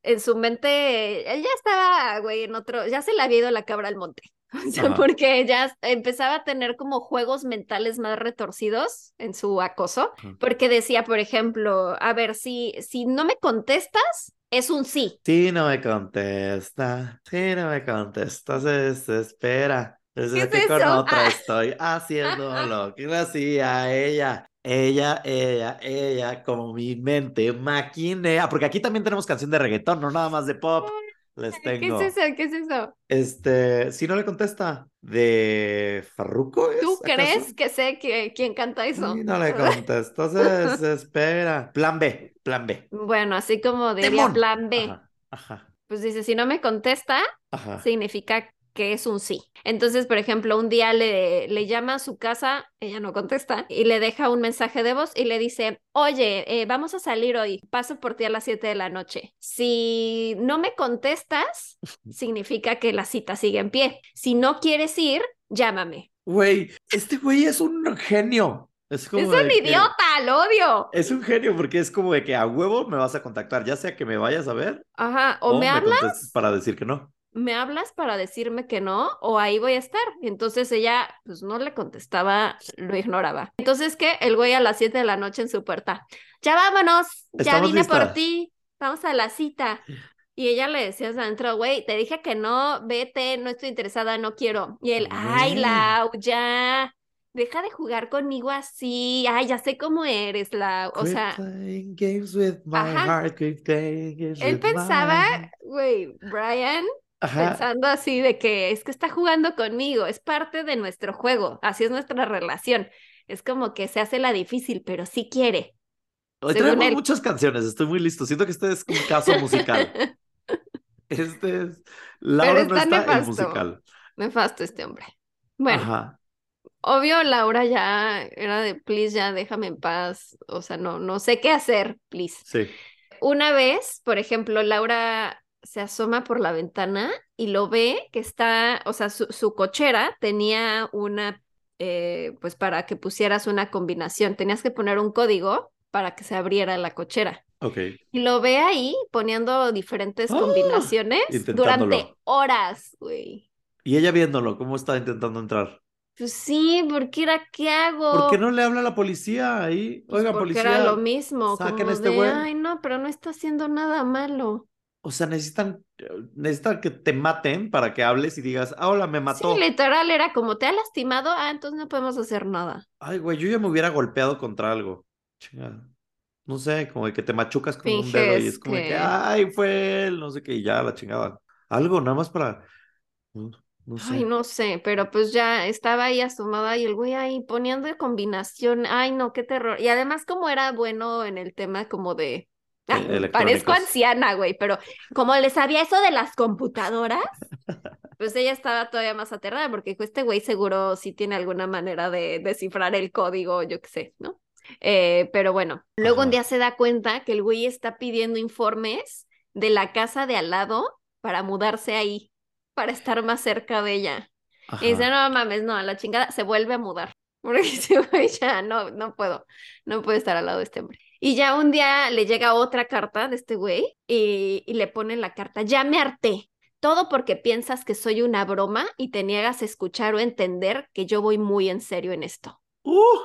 en su mente, él ya estaba, güey, en otro, ya se le había ido la cabra al monte. (laughs) O sea, Ajá. porque ya empezaba a tener como juegos mentales más retorcidos en su acoso, Ajá. porque decía, por ejemplo, a ver, si, si no me contestas, es un sí. Si no me contesta, si no me contesta, se desespera. Desde es que con eso? otra Ah. (laughs) estoy haciendo (laughs) lo que hacía ella. Ella, ella, ella, como mi mente maquinea. Porque aquí también tenemos canción de reggaetón, no nada más de pop. Les ¿Qué tengo. es eso? ¿Qué es eso? Este, si no le contesta, de Farruko es. ¿Tú acaso? crees que sé que, quién canta eso? Si no le (laughs) contesta, se desespera. Plan B, plan B. Bueno, así como diría Demon. plan B, Ajá, ajá, pues dice, si no me contesta, ajá. significa que es un sí. Entonces, por ejemplo, un día le, le llama a su casa, ella no contesta, y le deja un mensaje de voz y le dice, oye, eh, vamos a salir hoy, paso por ti a las 7 de la noche. Si no me contestas, (laughs) significa que la cita sigue en pie. Si no quieres ir, llámame. Güey, este güey es un genio. Es como es un que- idiota, lo odio. Es un genio porque es como de que a huevo me vas a contactar, ya sea que me vayas a ver Ajá, o me me hablas para decir que no. ¿Me hablas para decirme que no? O ahí voy a estar. Entonces ella, pues no le contestaba, lo ignoraba. Entonces, ¿qué? El güey a las 7 de la noche en su puerta. Ya vámonos, ya vine por ti, vamos a la cita. Y ella le decía adentro, güey, te dije que no, vete, no estoy interesada, no quiero. Y él, ay, Güey. Lau, ya, deja de jugar conmigo así, ay, ya sé cómo eres, Lau. O sea, games with my Ajá. heart, quit playing games él with pensaba, güey, Brian Ajá. pensando así de que es que está jugando conmigo, es parte de nuestro juego, así es nuestra relación. Es como que se hace la difícil, pero sí quiere. Hoy tenemos él. muchas canciones, estoy muy listo. Siento que este es un caso musical. (laughs) Este es. Laura no está está el nefasto. musical. Nefasto este hombre. Bueno, Ajá. obvio Laura ya era de please, ya déjame en paz. O sea, no, no sé qué hacer, please. Sí. Una vez, por ejemplo, Laura se asoma por la ventana y lo ve que está, o sea, su, su cochera tenía una, eh, pues para que pusieras una combinación, tenías que poner un código para que se abriera la cochera. Ok. Y lo ve ahí poniendo diferentes ¡Ah! combinaciones durante horas, güey. Y ella viéndolo, cómo está intentando entrar. Pues sí, porque era, ¿qué hago? ¿Por qué no le habla a la policía ahí? Pues Oiga, porque policía. era lo mismo, saquen como este de, güey. ay, no, pero no está haciendo nada malo. O sea, necesitan, necesitan que te maten para que hables y digas, ah, hola, me mató. Sí, literal, era como, ¿te ha lastimado? Ah, entonces no podemos hacer nada. Ay, güey, yo ya me hubiera golpeado contra algo. Chingada. No sé, como de que te machucas con un dedo y es como que, que- ay, fue él, no sé qué, y ya la chingada. Algo, nada más para. No, no sé. Ay, no sé, pero pues ya estaba ahí asomada y el güey ahí poniendo de combinación. Ay, no, qué terror. Y además como era bueno en el tema como de... Ah, E- parezco anciana, güey, pero como le sabía eso de las computadoras, (laughs) pues ella estaba todavía más aterrada porque este güey seguro sí tiene alguna manera de descifrar el código, yo qué sé, ¿no? Eh, pero bueno, luego un día se da cuenta que el güey está pidiendo informes de la casa de al lado para mudarse ahí, para estar más cerca de ella. Ajá. Y dice, no mames, no, a la chingada, se vuelve a mudar. (laughs) Porque dice, güey, ya no, no puedo, no puedo estar al lado de este hombre. Y ya un día le llega otra carta de este güey y, y le pone en la carta, ya me harté. Todo porque piensas que soy una broma y te niegas a escuchar o entender que yo voy muy en serio en esto. Uh,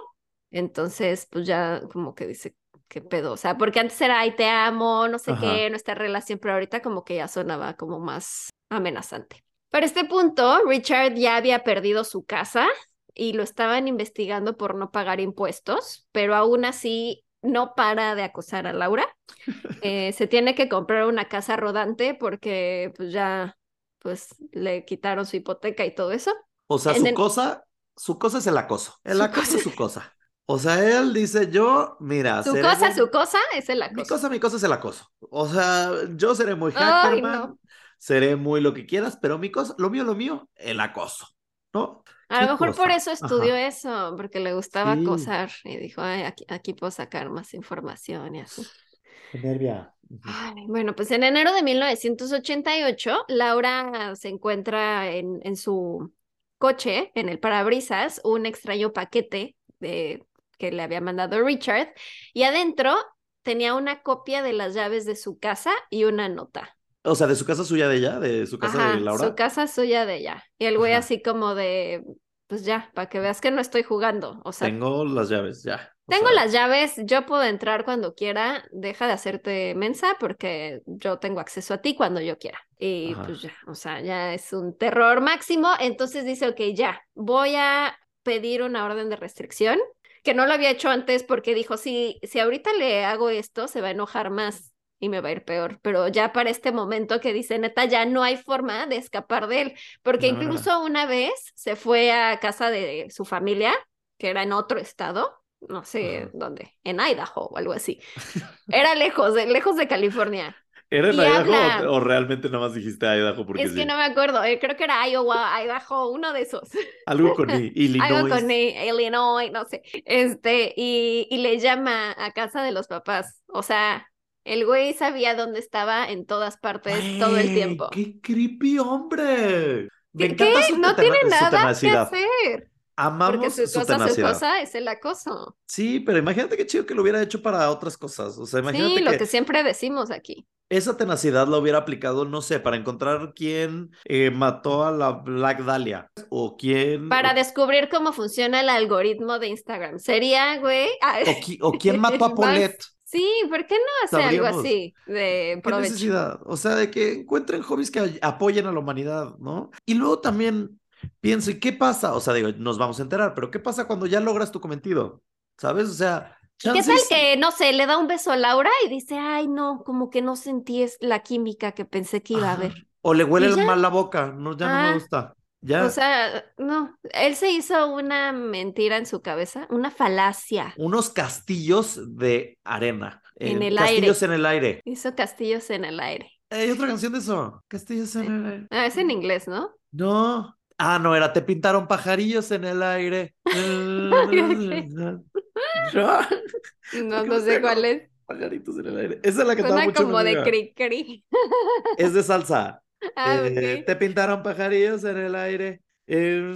Entonces, pues ya como que dice, ¿qué pedo? O sea, porque antes era, ay, te amo, no sé Ajá. qué, nuestra relación, pero ahorita como que ya sonaba como más amenazante. Para este punto, Richard ya había perdido su casa y lo estaban investigando por no pagar impuestos, pero aún así no para de acosar a Laura. (laughs) Eh, se tiene que comprar una casa rodante porque pues ya pues le quitaron su hipoteca y todo eso. o sea, En su el- cosa, su cosa es el acoso. El Su acoso cosa- es su cosa. O sea, él dice, yo, mira, Su cosa, muy- su cosa es el Mi acoso. cosa, mi cosa es el acoso. O sea, yo seré muy Ay, hackerman, no. seré muy lo que quieras, pero mi cosa, lo mío, lo mío, el acoso, ¿no? A lo ¿Qué mejor por eso estudió Ajá. eso, porque le gustaba Sí. acosar y dijo, Ay, aquí, aquí puedo sacar más información y así. (sighs) Qué nervia. Ay, bueno, pues en enero de 1988, Laura se encuentra en, en su coche, en el parabrisas, un extraño paquete de, que le había mandado Richard y adentro tenía una copia de las llaves de su casa y una nota. O sea, de su casa suya de ella, de su casa Ajá, de Laura. su casa suya de ella. Y el güey Ajá. así como de, pues ya, para que veas que no estoy jugando. O sea, Tengo las llaves, ya. O tengo sea, las llaves, yo puedo entrar cuando quiera, deja de hacerte mensa porque yo tengo acceso a ti cuando yo quiera. Y Ajá. pues ya, o sea, ya es un terror máximo. Entonces dice, ok, ya, voy a pedir una orden de restricción, que no lo había hecho antes porque dijo, si, si ahorita le hago esto, se va a enojar más y me va a ir peor. Pero ya para este momento que dice, neta, ya no hay forma de escapar de él, porque No, no, no. incluso una vez se fue a casa de su familia, que era en otro estado, no sé dónde, en Idaho o algo así. Era lejos, de, lejos de California. ¿Era en Idaho habla- o, o realmente nada más dijiste Idaho porque es que sí? no me acuerdo, eh, creo que era Iowa, Idaho, uno de esos. Algo con (laughs) I- Illinois. Algo con I- Illinois, no sé. Este, y, y le llama a casa de los papás. O sea, el güey sabía dónde estaba en todas partes todo el tiempo. ¡Qué creepy hombre! Me ¿Qué? encanta su, No tiene nada que hacer. Amamos Porque su su cosa, su cosa es el acoso. Sí, pero imagínate qué chido que lo hubiera hecho para otras cosas. O sea, imagínate Sí, lo que, que siempre decimos aquí. esa tenacidad la hubiera aplicado, no sé, para encontrar quién eh, mató a la Black Dahlia o quién Para o, descubrir cómo funciona el algoritmo de Instagram. Sería, güey. ah, o qui- o quién mató a (laughs) Paulette. Sí, ¿por qué no hace algo así de ¿Qué provecho? necesidad? O sea, de que encuentren hobbies que apoyen a la humanidad, ¿no? Y luego también pienso, ¿y qué pasa? O sea, digo, nos vamos a enterar, pero ¿qué pasa cuando ya logras tu cometido? ¿Sabes? O sea, ¿Qué tal chances- que, no sé, le da un beso a Laura y dice, ay, no, como que no sentí la química que pensé que iba a haber? O le huele mal la boca, no, ya no Ah. me gusta. Ya. O sea, no, él se hizo una mentira en su cabeza, una falacia. unos castillos de arena. En eh, el castillos aire. en el aire. Hizo castillos en el aire. Hay otra canción de eso. Castillos en el aire. Ah, es en inglés, ¿no? No. Ah, no, era Te pintaron pajarillos en el aire. (laughs) (laughs) No, no sé cuál es. Pajaritos en el aire. Esa es la que Suena como de cri cri. Es de salsa. (laughs) Ah, Eh. Te pintaron pajarillos en el aire. Eh,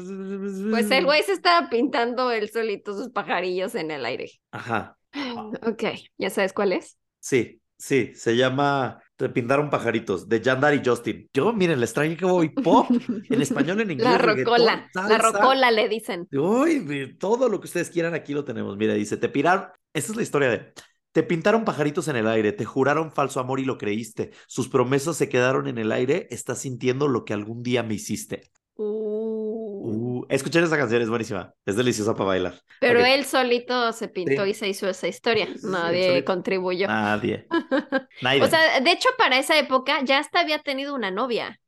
Pues el güey se estaba pintando él solito sus pajarillos en el aire. Ajá. (sighs) Ok, ¿ya sabes cuál es? Sí, sí. Se llama Te pintaron pajaritos de Yandar y Justin. Yo, miren, les traje que voy pop en español, en (laughs) inglés. La rocola, la rocola le dicen. Uy, todo lo que ustedes quieran aquí lo tenemos. Mira, dice, te piraron, esa es la historia de, te pintaron pajaritos en el aire, te juraron falso amor y lo creíste, sus promesas se quedaron en el aire, estás sintiendo lo que algún día me hiciste. Uh, Uh, escuchar esa canción es buenísima, es deliciosa para bailar. Pero él solito se pintó Sí. y se hizo esa historia. Sí, Nadie contribuyó. Nadie. (laughs) Nadie. O sea, de hecho, para esa época ya hasta había tenido una novia.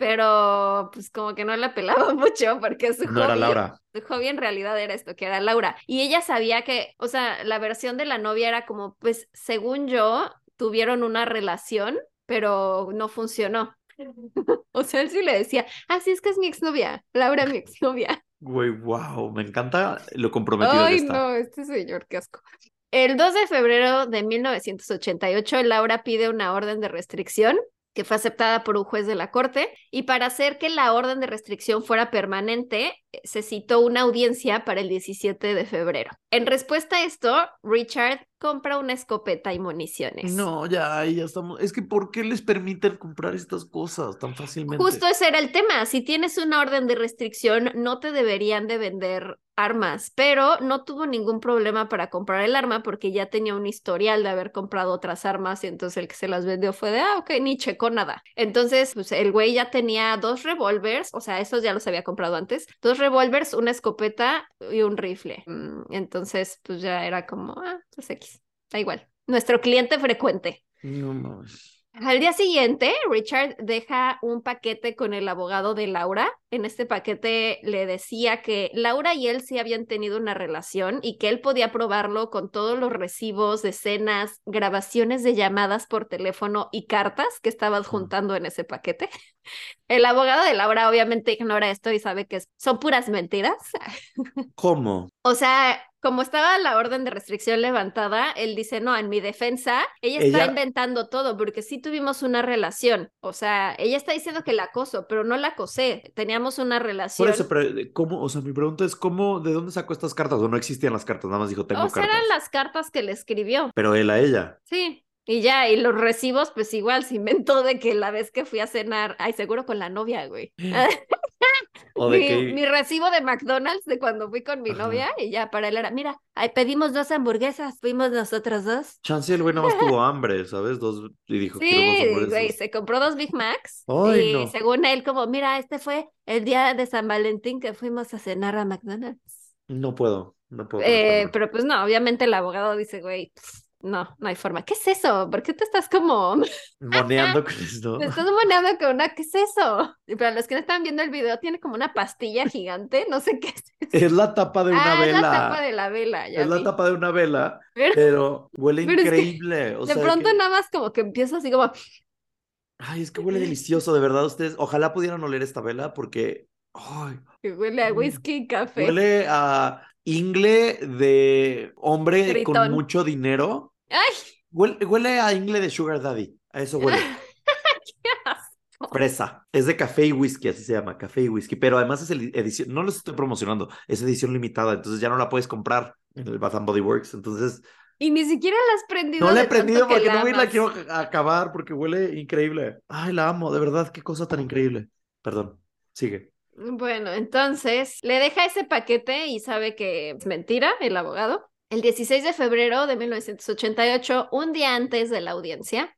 Pero pues como que no la pelaba (laughs) mucho porque su no era hobby- Laura. su hobby en realidad era esto, que era Laura. Y ella sabía que, o sea, la versión de la novia era como, pues, según yo, tuvieron una relación, pero no funcionó. (laughs) O sea, él sí le decía, ah, sí, es que es mi exnovia, Laura, mi exnovia. (laughs) Güey, wow, me encanta lo comprometido que Ay, está. no, este señor, qué asco. El 2 de febrero de 1988, Laura pide una orden de restricción que fue aceptada por un juez de la corte y para hacer que la orden de restricción fuera permanente, eh, se citó una audiencia para el 17 de febrero. En respuesta a esto, Richard compra una escopeta y municiones. No, ya, ahí ya estamos. Es que ¿por qué les permiten comprar estas cosas tan fácilmente? Justo ese era el tema. Si tienes una orden de restricción, no te deberían de vender armas, pero no tuvo ningún problema para comprar el arma porque ya tenía un historial de haber comprado otras armas y entonces el que se las vendió fue de, ah, ok, ni checó nada. Entonces, pues el güey ya tenía dos revólvers, o sea, esos ya los había comprado antes, dos revólvers, una escopeta y un rifle. Mm, Entonces, pues ya era como, ah, pues X, da igual. Nuestro cliente frecuente. No mames. Al día siguiente, Richard deja un paquete con el abogado de Laura. En este paquete le decía que Laura y él sí habían tenido una relación y que él podía probarlo con todos los recibos de cenas, grabaciones de llamadas por teléfono y cartas que estaba adjuntando en ese paquete. El abogado de Laura obviamente ignora esto y sabe que son puras mentiras. ¿Cómo? O sea, como estaba la orden de restricción levantada, él dice, no, en mi defensa, ella está inventando todo, porque sí tuvimos una relación. O sea, ella está diciendo que la acoso, pero no la acosé. Teníamos una relación. Por eso, pero eh, ¿cómo? O sea, mi pregunta es ¿cómo, de dónde sacó estas cartas? O no existían las cartas, nada más dijo, tengo o sea, cartas. eran las cartas que le escribió. Pero él a ella. Sí. Y ya, y los recibos, pues igual se inventó de que la vez que fui a cenar, ay, seguro con la novia, güey. (gasps) (laughs) O de mi, que... mi recibo de McDonald's de cuando fui con mi Ajá. novia, y ya para él era, mira, ay, pedimos dos hamburguesas, fuimos nosotros dos. Chance el güey nada más tuvo hambre, ¿sabes? Dos... Y dijo, Sí, güey, se compró dos Big Macs Ay, y no. según él como, mira, este fue el día de San Valentín que fuimos a cenar a McDonald's. No puedo, no puedo. Eh, pero pues no, obviamente el abogado dice, güey, pf, no, no hay forma. ¿Qué es eso? ¿Por qué te estás como, (laughs) Moneando con (laughs) esto. te estás moneando con una, ¿qué es eso? Y para los que no están viendo el video, tiene como una pastilla gigante, no sé qué es. (laughs) Es la tapa de una ah, vela. es la tapa de la vela, ya Es la tapa de una vela, Pero pero huele Pero es que increíble. de pronto que- nada más como que empieza así como, Ay, es que huele delicioso, de verdad. Ustedes, ojalá pudieran oler esta vela porque. Ay, que huele a Mm. whisky y café. huele a ingle de hombre Gritón. con mucho dinero. Ay, Huele, huele a ingle de Sugar Daddy. A eso huele. (laughs) qué asco. Fresa. Es de café y whisky, así se llama, café y whisky. Pero además es edición, no los estoy promocionando, es edición limitada, entonces ya no la puedes comprar en el Bath and Body Works. Entonces, Y ni siquiera la has prendido. no la he prendido porque no la quiero acabar porque huele increíble. Ay, la amo, de verdad, qué cosa tan increíble. Perdón, sigue. Bueno, entonces le deja ese paquete y sabe que es mentira el abogado. El 16 de febrero de 1988, un día antes de la audiencia.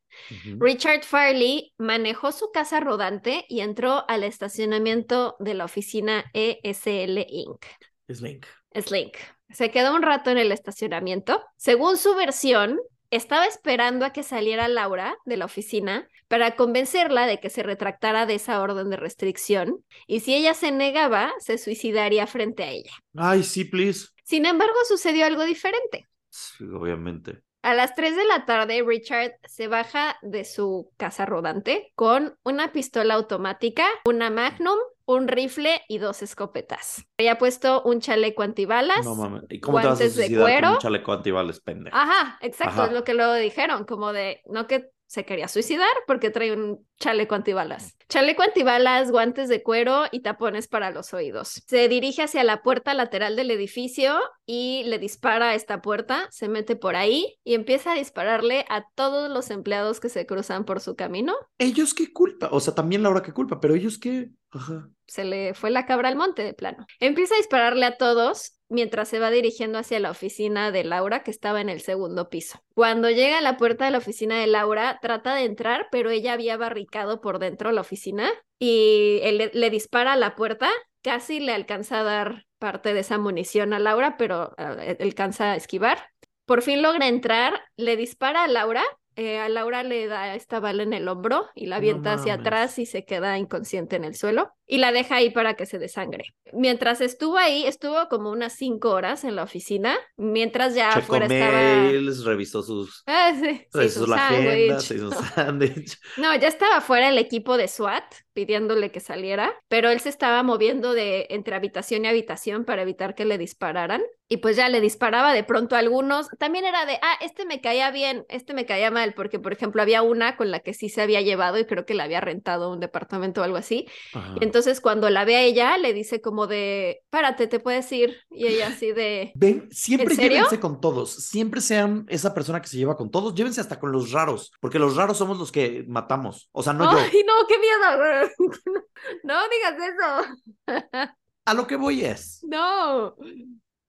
Richard Farley manejó su casa rodante y entró al estacionamiento de la oficina ESL Inc. Slink. Slink. Se quedó un rato en el estacionamiento. Según su versión, estaba esperando a que saliera Laura de la oficina para convencerla de que se retractara de esa orden de restricción y si ella se negaba, se suicidaría frente a ella. Ay, sí, please. Sin embargo, sucedió algo diferente. Sí, obviamente. A las 3 de la tarde, Richard se baja de su casa rodante con una pistola automática, una Magnum, un rifle y dos escopetas. Había puesto un chaleco antibalas. No mames. ¿Y cómo te vas a de con un chaleco antibales, pendejo? Ajá, exacto, Ajá. es lo que luego dijeron, como de, no que se quería suicidar porque trae un chaleco antibalas. Chaleco antibalas, guantes de cuero y tapones para los oídos. Se dirige hacia la puerta lateral del edificio y le dispara a esta puerta, se mete por ahí y empieza a dispararle a todos los empleados que se cruzan por su camino. ¿Ellos qué culpa? O sea, también Laura qué culpa, pero ellos qué. Ajá. Se le fue la cabra al monte de plano. Empieza a dispararle a todos mientras se va dirigiendo hacia la oficina de Laura, que estaba en el segundo piso. Cuando llega a la puerta de la oficina de Laura, trata de entrar, pero ella había barricado por dentro la oficina y él le, dispara a la puerta. Casi le alcanza a dar parte de esa munición a Laura, pero eh, alcanza a esquivar. Por fin logra entrar, le dispara a Laura. eh, a Laura le da esta bala en el hombro y la No avienta hacia atrás y se queda inconsciente en el suelo. Y la deja ahí para que se desangre. Mientras estuvo ahí, estuvo como unas cinco horas en la oficina, mientras ya Checó afuera estaba... mails, revisó sus... Ah, sí, revisó la agenda, se hizo (laughs) un sándwich. No, ya estaba fuera el equipo de SWAT pidiéndole que saliera, pero él se estaba moviendo de entre habitación y habitación para evitar que le dispararan y pues ya le disparaba de pronto a algunos. También era de, ah, este me caía bien, este me caía mal, porque por ejemplo había una con la que sí se había llevado y creo que la había rentado un departamento o algo así. Ajá. Y entonces cuando la ve a ella, le dice como de, párate, te puedes ir. Y ella así de, Ven, siempre llévense con todos. Siempre sean esa persona que se lleva con todos. Llévense hasta con los raros, porque los raros somos los que matamos. O sea, no yo. ay, no, qué miedo. (laughs) No digas eso. (laughs) A lo que voy es. No.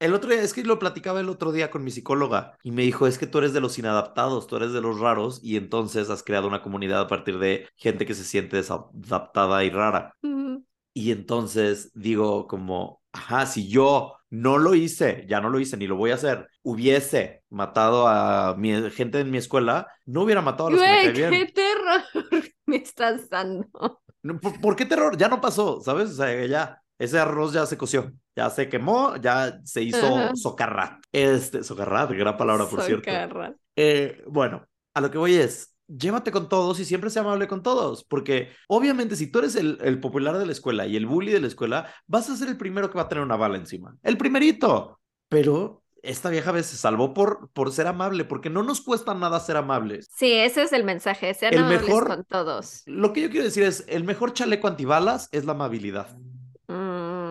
El otro día, es que lo platicaba el otro día con mi psicóloga y me dijo, es que tú eres de los inadaptados, tú eres de los raros y entonces has creado una comunidad a partir de gente que se siente desadaptada y rara. Ujú. Y entonces digo como, ajá, si yo no lo hice, ya no lo hice ni lo voy a hacer, hubiese matado a mi gente en mi escuela, no hubiera matado a los que me Güey, caen bien. qué terror (laughs) me estás dando. ¿Por, por qué terror? Ya no pasó, ¿sabes? O sea, ya, ese arroz ya se coció, ya se quemó, ya se hizo Ajá. socarrat. Este, socarrat, gran palabra, por cierto. Socarra. Eh, bueno, a lo que voy es, llévate con todos y siempre sea amable con todos, porque obviamente si tú eres el, el popular de la escuela y el bully de la escuela, vas a ser el primero que va a tener una bala encima. El primerito. Pero esta vieja vez se salvó por, por ser amable, porque no nos cuesta nada ser amables. Sí, ese es el mensaje. Sean El amables mejor- con todos. Lo que yo quiero decir es, el mejor chaleco antibalas es la amabilidad.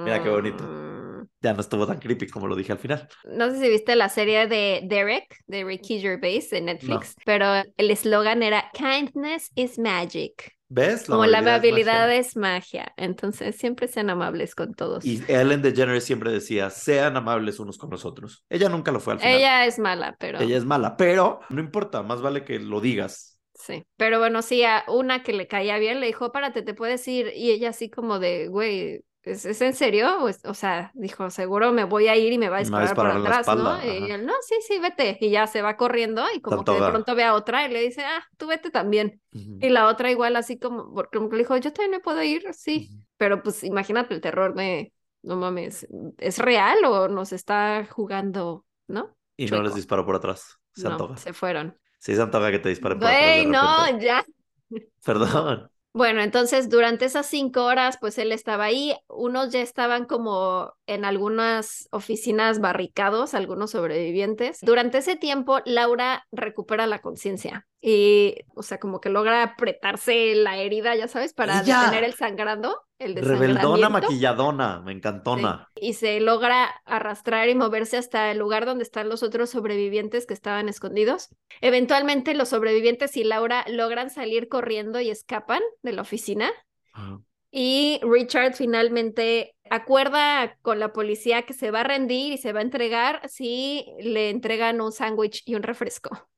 Mira qué bonito. Mm, Ya no estuvo tan creepy como lo dije al final. No sé si viste la serie de Derek, de Ricky Gervais de Netflix, pero el eslogan era Kindness is magic. ¿Ves? Como la amabilidad es amabilidad magia. es magia. Entonces siempre sean amables con todos. Y Ellen DeGeneres siempre decía, sean amables unos con los otros. Ella nunca lo fue al final. Ella es mala, pero Ella es mala, pero no importa, más vale que lo digas. sí. Pero bueno, sí, a una que le caía bien le dijo, párate, te puedes ir. Y ella así como de, güey, ¿es, es en serio? O, sea, dijo, seguro me voy a ir y me va a Me va a disparar, disparar en por la atrás, ¿no? espalda, Y ajá. él, no, sí, sí, vete. Y ya se va corriendo y como Tanto que de da. pronto ve a otra y le dice, ah, tú vete también. Y la otra igual así como, porque le dijo, yo también me puedo ir, sí. Pero pues imagínate el terror de, no mames, ¿es real o nos está jugando, no? Y no les disparó por atrás. Se no, antoja. se fueron. Sí, se antoja que te disparen por atrás. No, ya. (laughs) Perdón. Bueno, entonces durante esas cinco horas, pues él estaba ahí. Unos ya estaban como en algunas oficinas barricados, algunos sobrevivientes. Durante ese tiempo, Laura recupera la conciencia y, o sea, como que logra apretarse la herida, ya sabes, para detener el sangrando, el Rebeldona, maquilladona, me encantona. y se logra arrastrar y moverse hasta el lugar donde están los otros sobrevivientes que estaban escondidos. Eventualmente los sobrevivientes y Laura logran salir corriendo y escapan de la oficina Ajá. y Richard finalmente acuerda con la policía que se va a rendir y se va a entregar si le entregan un sándwich y un refresco.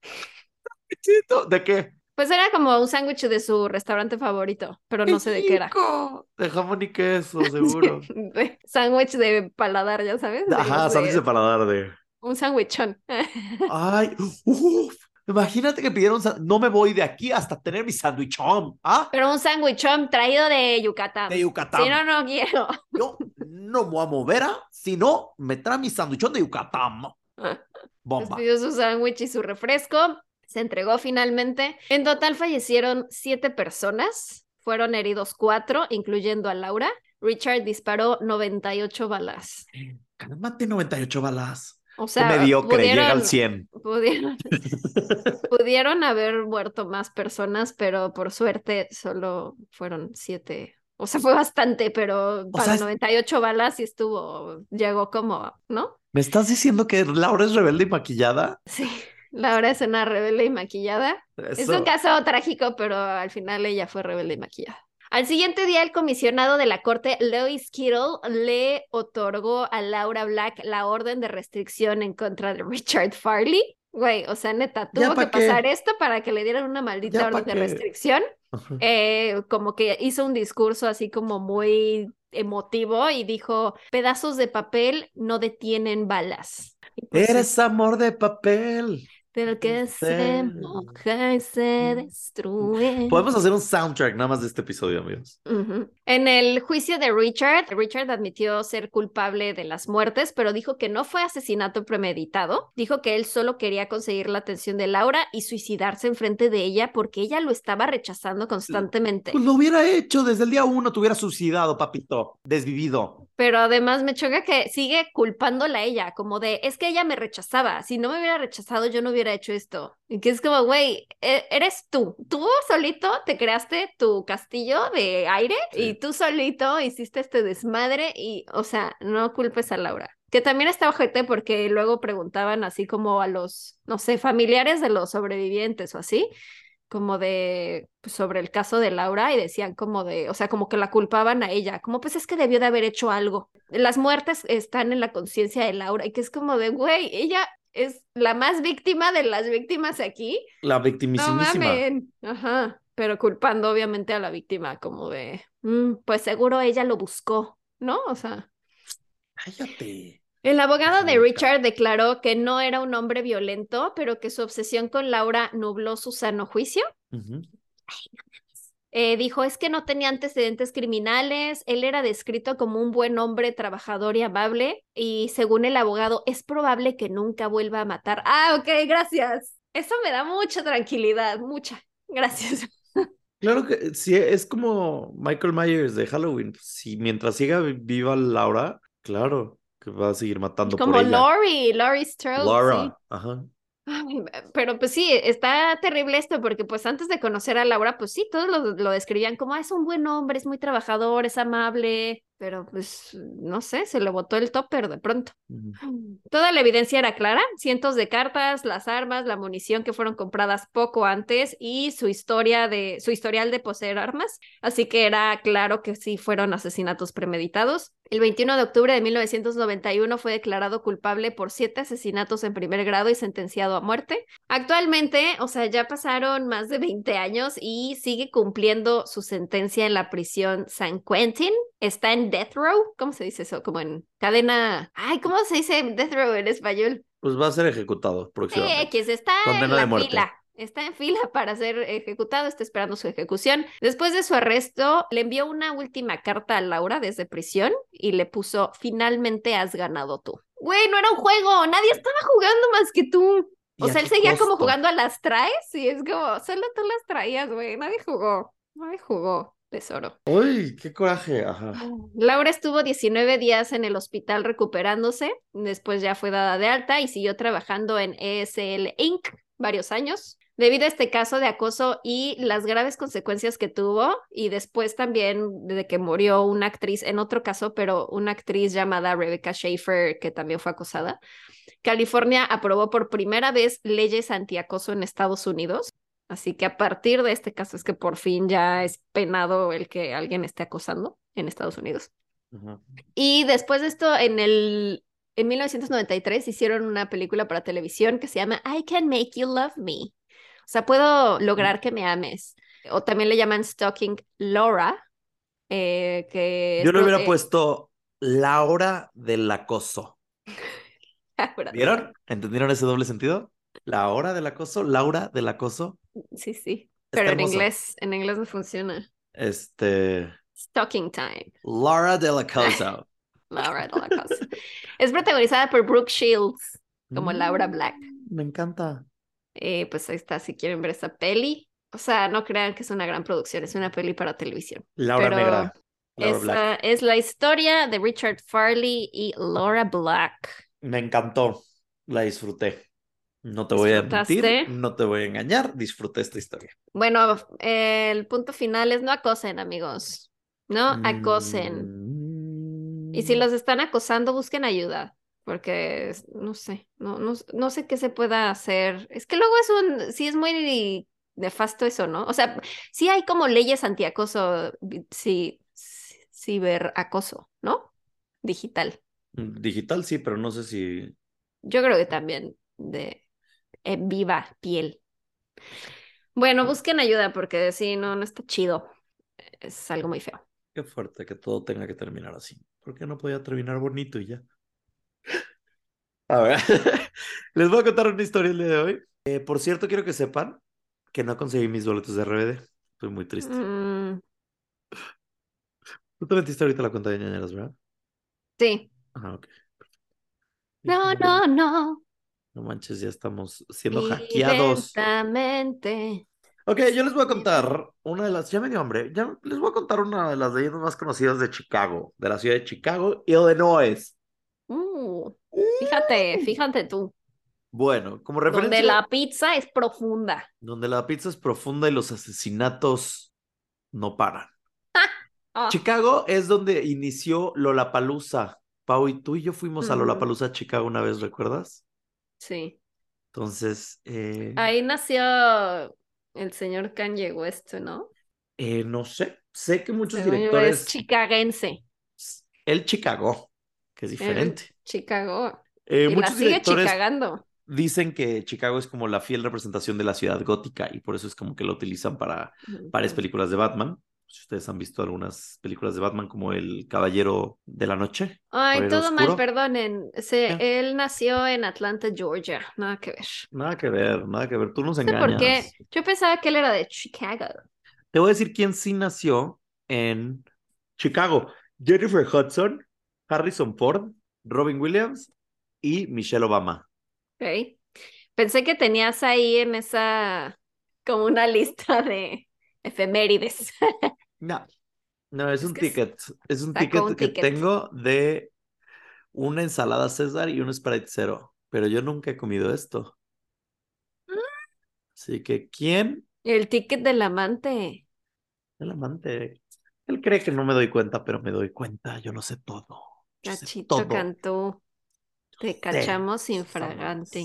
(laughs) ¿De qué? Pues era como un sándwich de su restaurante favorito, pero no sé de qué era. De jamón y queso, (laughs) seguro. De- Sándwich de paladar, ya sabes. de Ajá, sándwich de- de paladar de. Un sándwichón. (laughs) Ay, uf, imagínate que pidieron. No me voy de aquí hasta tener mi sandwichón. ¿Ah? Pero un sándwichón traído de Yucatán. De Yucatán. Si no, no quiero. Yo no me voy a mover, ¿ah? si no, me trae mi sandwichón de Yucatán. Les Bomba. pidió su sándwich y su refresco. Se entregó finalmente. En total fallecieron siete personas. Fueron heridos cuatro, incluyendo a Laura. Richard disparó 98 balas. Cálmate, 98 balas. O sea, mediocre, llega al 100. pudieron, (laughs) pudieron haber muerto más personas, pero por suerte solo fueron siete. O sea, fue bastante, pero para sea, es- 98 balas sí estuvo, llegó como, ¿no? ¿Me estás diciendo que Laura es rebelde y maquillada? Sí, Laura es una rebelde y maquillada. Es Eso. un caso trágico, pero al final ella fue rebelde y maquillada. Al siguiente día, el comisionado de la corte, Lois Kittle, le otorgó a Laura Black la orden de restricción en contra de Richard Farley. Güey, o sea, neta, ¿Ya tuvo que qué? pasar esto para que le dieran una maldita ¿Ya pa' orden de qué? restricción. Eh, como que hizo un discurso así como muy emotivo y dijo, pedazos de papel no detienen balas. Pues, Eres amor de papel. Que se moja y se destruye. Podemos hacer un soundtrack nada más de este episodio, amigos. En el juicio de Richard, Richard admitió ser culpable de las muertes, pero dijo que no fue asesinato premeditado. Dijo que él solo quería conseguir la atención de Laura y suicidarse enfrente de ella porque ella lo estaba rechazando constantemente. Pues lo hubiera hecho desde el día uno, te hubiera suicidado, papito. Desvivido. Pero además me choca que sigue culpándola a ella, como de, es que ella me rechazaba, si no me hubiera rechazado yo no hubiera hecho esto. Y que es como, güey, e- eres tú, tú solito te creaste tu castillo de aire Sí. y tú solito hiciste este desmadre y, o sea, no culpes a Laura. Que también está ojete porque luego preguntaban así como a los, no sé, familiares de los sobrevivientes o así, como de pues, sobre el caso de Laura y decían como de, o sea, como que la culpaban a ella, como pues es que debió de haber hecho algo. Las muertes están en la conciencia de Laura y que es como de, güey, ella es la más víctima de las víctimas aquí. La victimísima. Ajá, pero culpando obviamente a la víctima como de, "Mm, pues seguro ella lo buscó, ¿no? O sea, Cállate. El abogado de. Richard declaró que no era un hombre violento, pero que su obsesión con Laura nubló su sano juicio. Eh, dijo, es que no tenía antecedentes criminales, él era descrito como un buen hombre, trabajador y amable, y según el abogado, es probable que nunca vuelva a matar. Ah, ok, gracias. Eso me da mucha tranquilidad, mucha. Gracias. (laughs) Claro que sí, es como Michael Myers de Halloween. Si mientras siga vi- viva Laura, claro que va a seguir matando Como por ella. Laurie, Laurie Strode. sí. Laura, ajá. Ay, pero pues sí, está terrible esto porque pues antes de conocer a Laura, pues sí, todos lo, lo describían como "Ah, es un buen hombre, es muy trabajador, es amable, pero pues no sé, se le botó el topper de pronto. (gasps) Toda la evidencia era clara, cientos de cartas, las armas, la munición que fueron compradas poco antes y su historia de su historial de poseer armas, así que era claro que sí fueron asesinatos premeditados. El 21 de octubre de 1991 fue declarado culpable por siete asesinatos en primer grado y sentenciado a muerte. Actualmente, o sea, ya pasaron más de 20 años y sigue cumpliendo su sentencia en la prisión San Quentin. Está en death row, ¿cómo se dice eso? Como en cadena. Ay, ¿cómo se dice death row en español? Pues va a ser ejecutado Sí, próximamente. X está Condena en de la muerte. fila. Está en fila para ser ejecutado, está esperando su ejecución. Después de su arresto, le envió una última carta a Laura desde prisión y le puso, finalmente has ganado tú. Güey, no era un juego, nadie estaba jugando más que tú. ¿Y O sea, él seguía como jugando a las traes y es como, solo tú las traías, güey, nadie jugó, nadie jugó, tesoro. Uy, qué coraje, ajá. Laura estuvo 19 días en el hospital recuperándose, después ya fue dada de alta y siguió trabajando en ESL Inc. varios años. Debido a este caso de acoso y las graves consecuencias que tuvo, y después también de que murió una actriz, en otro caso, pero una actriz llamada Rebecca Schaefer, que también fue acosada, California aprobó por primera vez leyes antiacoso en Estados Unidos. Así que a partir de este caso es que por fin ya es penado el que alguien esté acosando en Estados Unidos. Y después de esto, en el en 1993 hicieron una película para televisión que se llama I Can Make You Love Me. O sea, puedo lograr que me ames. O también le llaman Stalking Laura, eh, que Yo le hubiera de- puesto la hora del acoso. (laughs) ¿Vieron? ¿Entendieron ese doble sentido? La hora del acoso, Laura del acoso. Sí, sí. Pero en inglés, en inglés no funciona. Este. Stalking Time. Laura del acoso. (laughs) Laura de la cosa. es protagonizada por Brooke Shields, como Laura Mm, Black. Me encanta. Eh, pues ahí está, si quieren ver esa peli. O sea, no crean que es una gran producción, es una peli para televisión. Laura Pero Negra. Laura Black. Es la historia de Richard Farley y Laura Black. Me encantó. La disfruté. No te voy a mentir, no te voy a engañar. Disfruté esta historia. Bueno, el punto final es no acosen, amigos. No acosen. Mm. Y si los están acosando, busquen ayuda. Porque no sé, no, no, no sé qué se pueda hacer. Es que luego es un, sí es muy nefasto eso, ¿no? O sea, sí hay como leyes antiacoso, sí, sí, ciberacoso, ¿no? Digital. Digital sí, pero no sé si. Yo creo que también de en viva piel. Bueno, busquen ayuda porque sí, no, no está chido. Es algo muy feo. Qué fuerte que todo tenga que terminar así. ¿Por qué no podía terminar bonito y ya? A ver, (laughs) les voy a contar una historia el día de hoy. Eh, por cierto, quiero que sepan que no conseguí mis boletos de RBD. Estoy muy triste. Mm, Tú te metiste ahorita la cuenta de ñañeras, ¿verdad? sí. Ah, ok. No, no, no. No manches, ya estamos siendo hackeados. Lentamente. Ok, yo les voy a contar una de las, ya me dio hambre, ya les voy a contar una de las leyendas más conocidas de Chicago, de la ciudad de Chicago, Illinois. Uh, fíjate, fíjate tú. Bueno, como referencia, Donde la pizza es profunda. donde la pizza es profunda y los asesinatos no paran. (laughs) Ah, Chicago es donde inició Lollapalooza. Pau y tú y yo fuimos a Mm. Lollapalooza, Chicago una vez, ¿recuerdas? Sí. Entonces, eh, Ahí nació el señor Kanye West, ¿no? eh, no sé, sé que muchos Según directores, Es chicagense. el Chicago, que es diferente. Chicago. Eh, y la muchos sigue directores chicagando. dicen que Chicago es como la fiel representación de la ciudad gótica y por eso es como que lo utilizan para varias películas de Batman. Si ustedes han visto algunas películas de Batman como El Caballero de la Noche. Ay, Caballero todo mal, perdonen. Él nació en Atlanta, Georgia. Nada que ver. Nada que ver, nada que ver. Tú nos No sé engañas. por qué. Yo pensaba que él era de Chicago. Te voy a decir quién sí nació en Chicago. Jennifer Hudson, Harrison Ford, Robin Williams y Michelle Obama. Ok. Pensé que tenías ahí en esa como una lista de efemérides. (laughs) No, no, es, Es un ticket. Es un ticket un que ticket. tengo de una ensalada César y un Sprite cero. Pero yo nunca he comido esto. Así que, ¿quién? El ticket del amante. El amante. Él cree que no me doy cuenta, pero me doy cuenta. Yo lo sé todo. Yo sé Cachito todo. Cantú. Te sé cachamos esas infragante.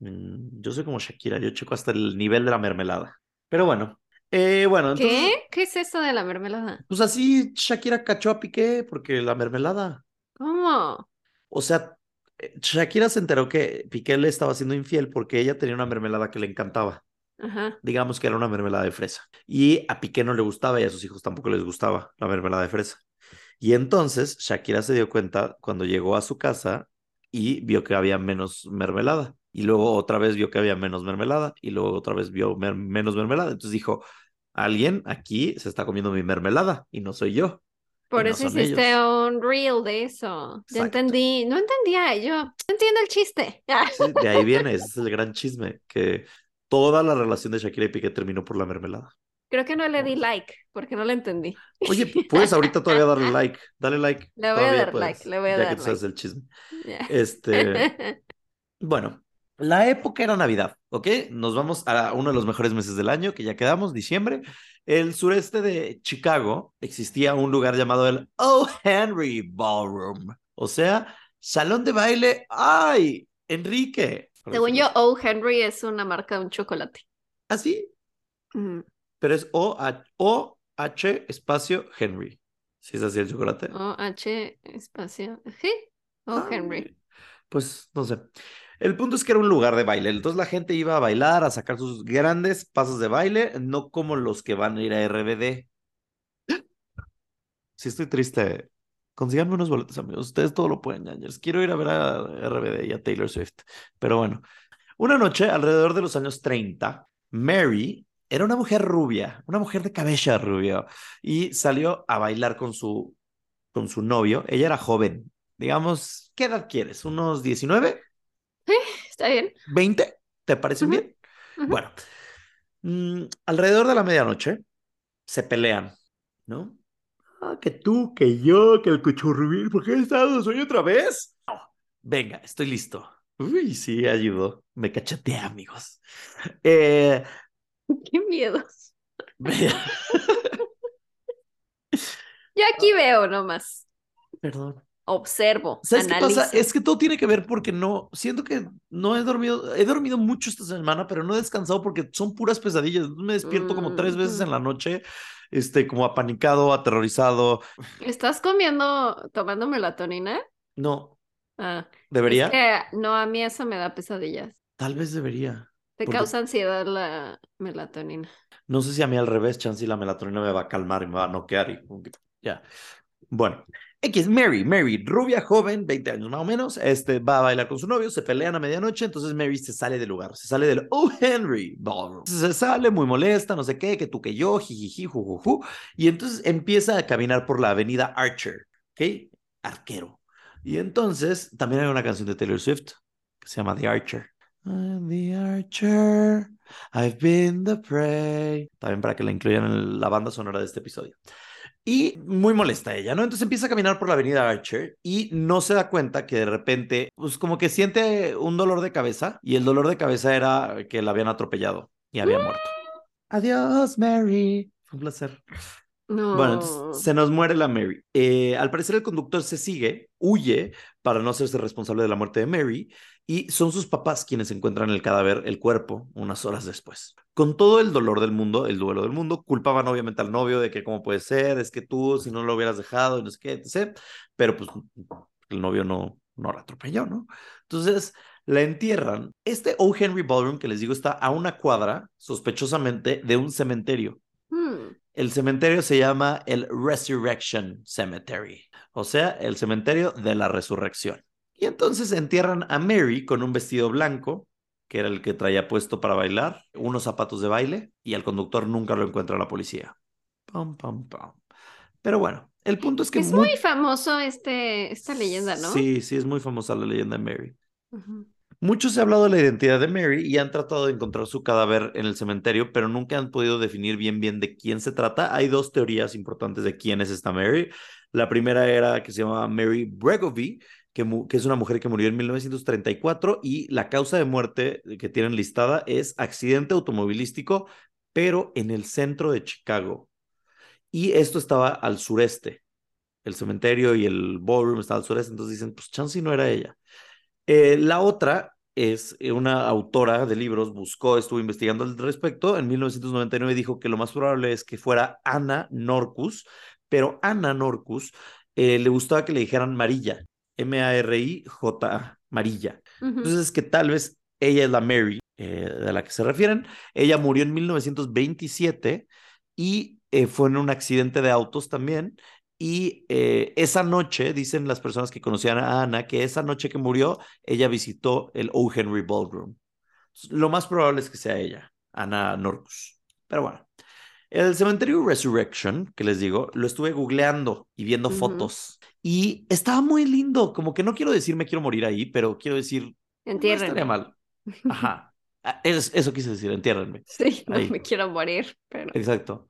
Mm, Yo soy como Shakira, yo checo hasta el nivel de la mermelada. Pero bueno, eh, bueno, entonces, ¿Qué? ¿Qué es eso de la mermelada? pues así Shakira cachó a Piqué porque la mermelada. ¿Cómo? O sea, eh, Shakira se enteró que Piqué le estaba siendo infiel porque ella tenía una mermelada que le encantaba. Ajá. Digamos que era una mermelada de fresa. Y a Piqué no le gustaba y a sus hijos tampoco les gustaba la mermelada de fresa. Y entonces Shakira se dio cuenta cuando llegó a su casa y vio que había menos mermelada. Y luego otra vez vio que había menos mermelada. Y luego otra vez vio mer- menos mermelada. Entonces dijo, alguien aquí se está comiendo mi mermelada y no soy yo. Por eso hiciste ellos. un reel de eso. Ya entendí. No entendía yo. No entiendo el chiste. Sí, de ahí viene, ese es el gran chisme, que toda la relación de Shakira y Piqué terminó por la mermelada. Creo que no le di like porque no le entendí. Oye, puedes ahorita todavía darle (laughs) like, dale like. Le voy a dar puedes, like, le voy a ya que tú sabes like. el chisme. Este, (laughs) bueno, la época era Navidad, ¿ok? Nos vamos a uno de los mejores meses del año, que ya quedamos, diciembre. El sureste de Chicago existía un lugar llamado el O. Henry Ballroom, o sea, salón de baile. ¡Ay! Enrique. Según yo, O. Henry es una marca de un chocolate. Así, Mm, pero es O, H, o H espacio Henry. Si es así el chocolate. O. H. espacio. Sí. O. Ah, Henry. Pues no sé. El punto es que era un lugar de baile. Entonces la gente iba a bailar, a sacar sus grandes pasos de baile, no como los que van a ir a RBD. Si estoy triste, consíganme unos boletos, amigos. Ustedes todo lo pueden, ñañers. Quiero ir a ver a RBD y a Taylor Swift. Pero bueno, una noche, alrededor de los años 30, Mary era una mujer rubia, una mujer de cabello rubio, y salió a bailar con su, con su novio. Ella era joven. Digamos, ¿qué edad quieres? ¿Unos 19? Está bien. ¿20? ¿Te parecen Ujú, bien? ujú. Bueno, mm, alrededor de la medianoche se pelean, ¿no? Ah, que tú, que yo, que el cuchurrubil, ¿por qué he estado soy otra vez? No, venga, estoy listo. Uy, sí, ayudó. Me cacheteé, amigos. Eh, (laughs) Qué miedos. (laughs) (laughs) Yo aquí veo nomás. Perdón. Observo. ¿Sabes qué pasa? Es que todo tiene que ver porque no, siento que no he dormido, he dormido mucho esta semana, pero no he descansado porque son puras pesadillas. Me despierto como tres veces en la noche, este, como apanicado, aterrorizado. ¿Estás comiendo, tomando melatonina? No, Ah, debería, es que no, a mí eso me da pesadillas. tal vez debería. Te Porque- causa ansiedad la melatonina. No sé si a mí al revés, chance y la melatonina me va a calmar y me va a noquear y ya. Bueno, X, Mary, Mary, rubia, joven, 20 años más o menos, este, va a bailar con su novio, se pelean a medianoche, entonces Mary se sale del lugar, se sale del (laughs) Oh Henry Ballroom. Se sale muy molesta, no sé qué, que tú que yo, jijiji, jujuju, y entonces empieza a caminar por la avenida Archer, ¿ok? Arquero. Y entonces también hay una canción de Taylor Swift que se llama The Archer. I'm the Archer, I've been the prey. También para que la incluyan en la banda sonora de este episodio. Y muy molesta ella, ¿no? Entonces empieza a caminar por la avenida Archer y no se da cuenta que de repente, pues como que siente un dolor de cabeza y el dolor de cabeza era que la habían atropellado y había muerto. (gasps) Adiós, Mary. Fue un placer. No. Bueno, entonces se nos muere la Mary. Eh, al parecer el conductor se sigue, huye para no hacerse responsable de la muerte de Mary y son sus papás quienes encuentran el cadáver, el cuerpo, unas horas después. Con todo el dolor del mundo, el duelo del mundo, culpaban obviamente al novio de que cómo puede ser, es que tú si no lo hubieras dejado y no sé qué, etc. Pero pues el novio no, no la atropelló, ¿no? Entonces la entierran. Este O. Henry Ballroom que les digo está a una cuadra, sospechosamente, de un cementerio. Hmm. El cementerio se llama el Resurrection Cemetery, o sea, el cementerio de la resurrección. Y entonces entierran a Mary con un vestido blanco, que era el que traía puesto para bailar, unos zapatos de baile, y al conductor nunca lo encuentra la policía. Pam, pam, pam. Pero bueno, el punto es que... Es mu- muy famoso este, esta leyenda, ¿no? Sí, sí, es muy famosa la leyenda de Mary. Ujú. Mucho se ha hablado de la identidad de Mary y han tratado de encontrar su cadáver en el cementerio, pero nunca han podido definir bien bien de quién se trata. Hay dos teorías importantes de quién es esta Mary. La primera era que se llamaba Mary Bregovy, que, es una mujer que murió en 1934 y la causa de muerte que tienen listada es accidente automovilístico, pero en el centro de Chicago. Y esto estaba al sureste. El cementerio y el ballroom estaba al sureste, entonces dicen, pues chance no era ella. Eh, la otra es eh, una autora de libros, buscó, estuvo investigando al respecto. En 1999 dijo que lo más probable es que fuera Ana Norcus, pero Ana Norcus eh, le gustaba que le dijeran Marilla, M-A-R-I-J, Marilla. Entonces es que tal vez ella es la Mary eh, de la que se refieren. Ella murió en 1927 y eh, fue en un accidente de autos también. Y eh, esa noche, dicen las personas que conocían a Ana, que esa noche que murió, ella visitó el O. Henry Ballroom. Lo más probable es que sea ella, Ana Norcus. Pero bueno, el cementerio Resurrection, que les digo, lo estuve googleando y viendo fotos. Y estaba muy lindo, como que no quiero decir me quiero morir ahí, pero quiero decir, no Entiérrenme. estaría mal. Ajá. Ah, es- eso quise decir, entiérrenme. (laughs) Sí, no Ahí. me quiero morir, pero. Exacto.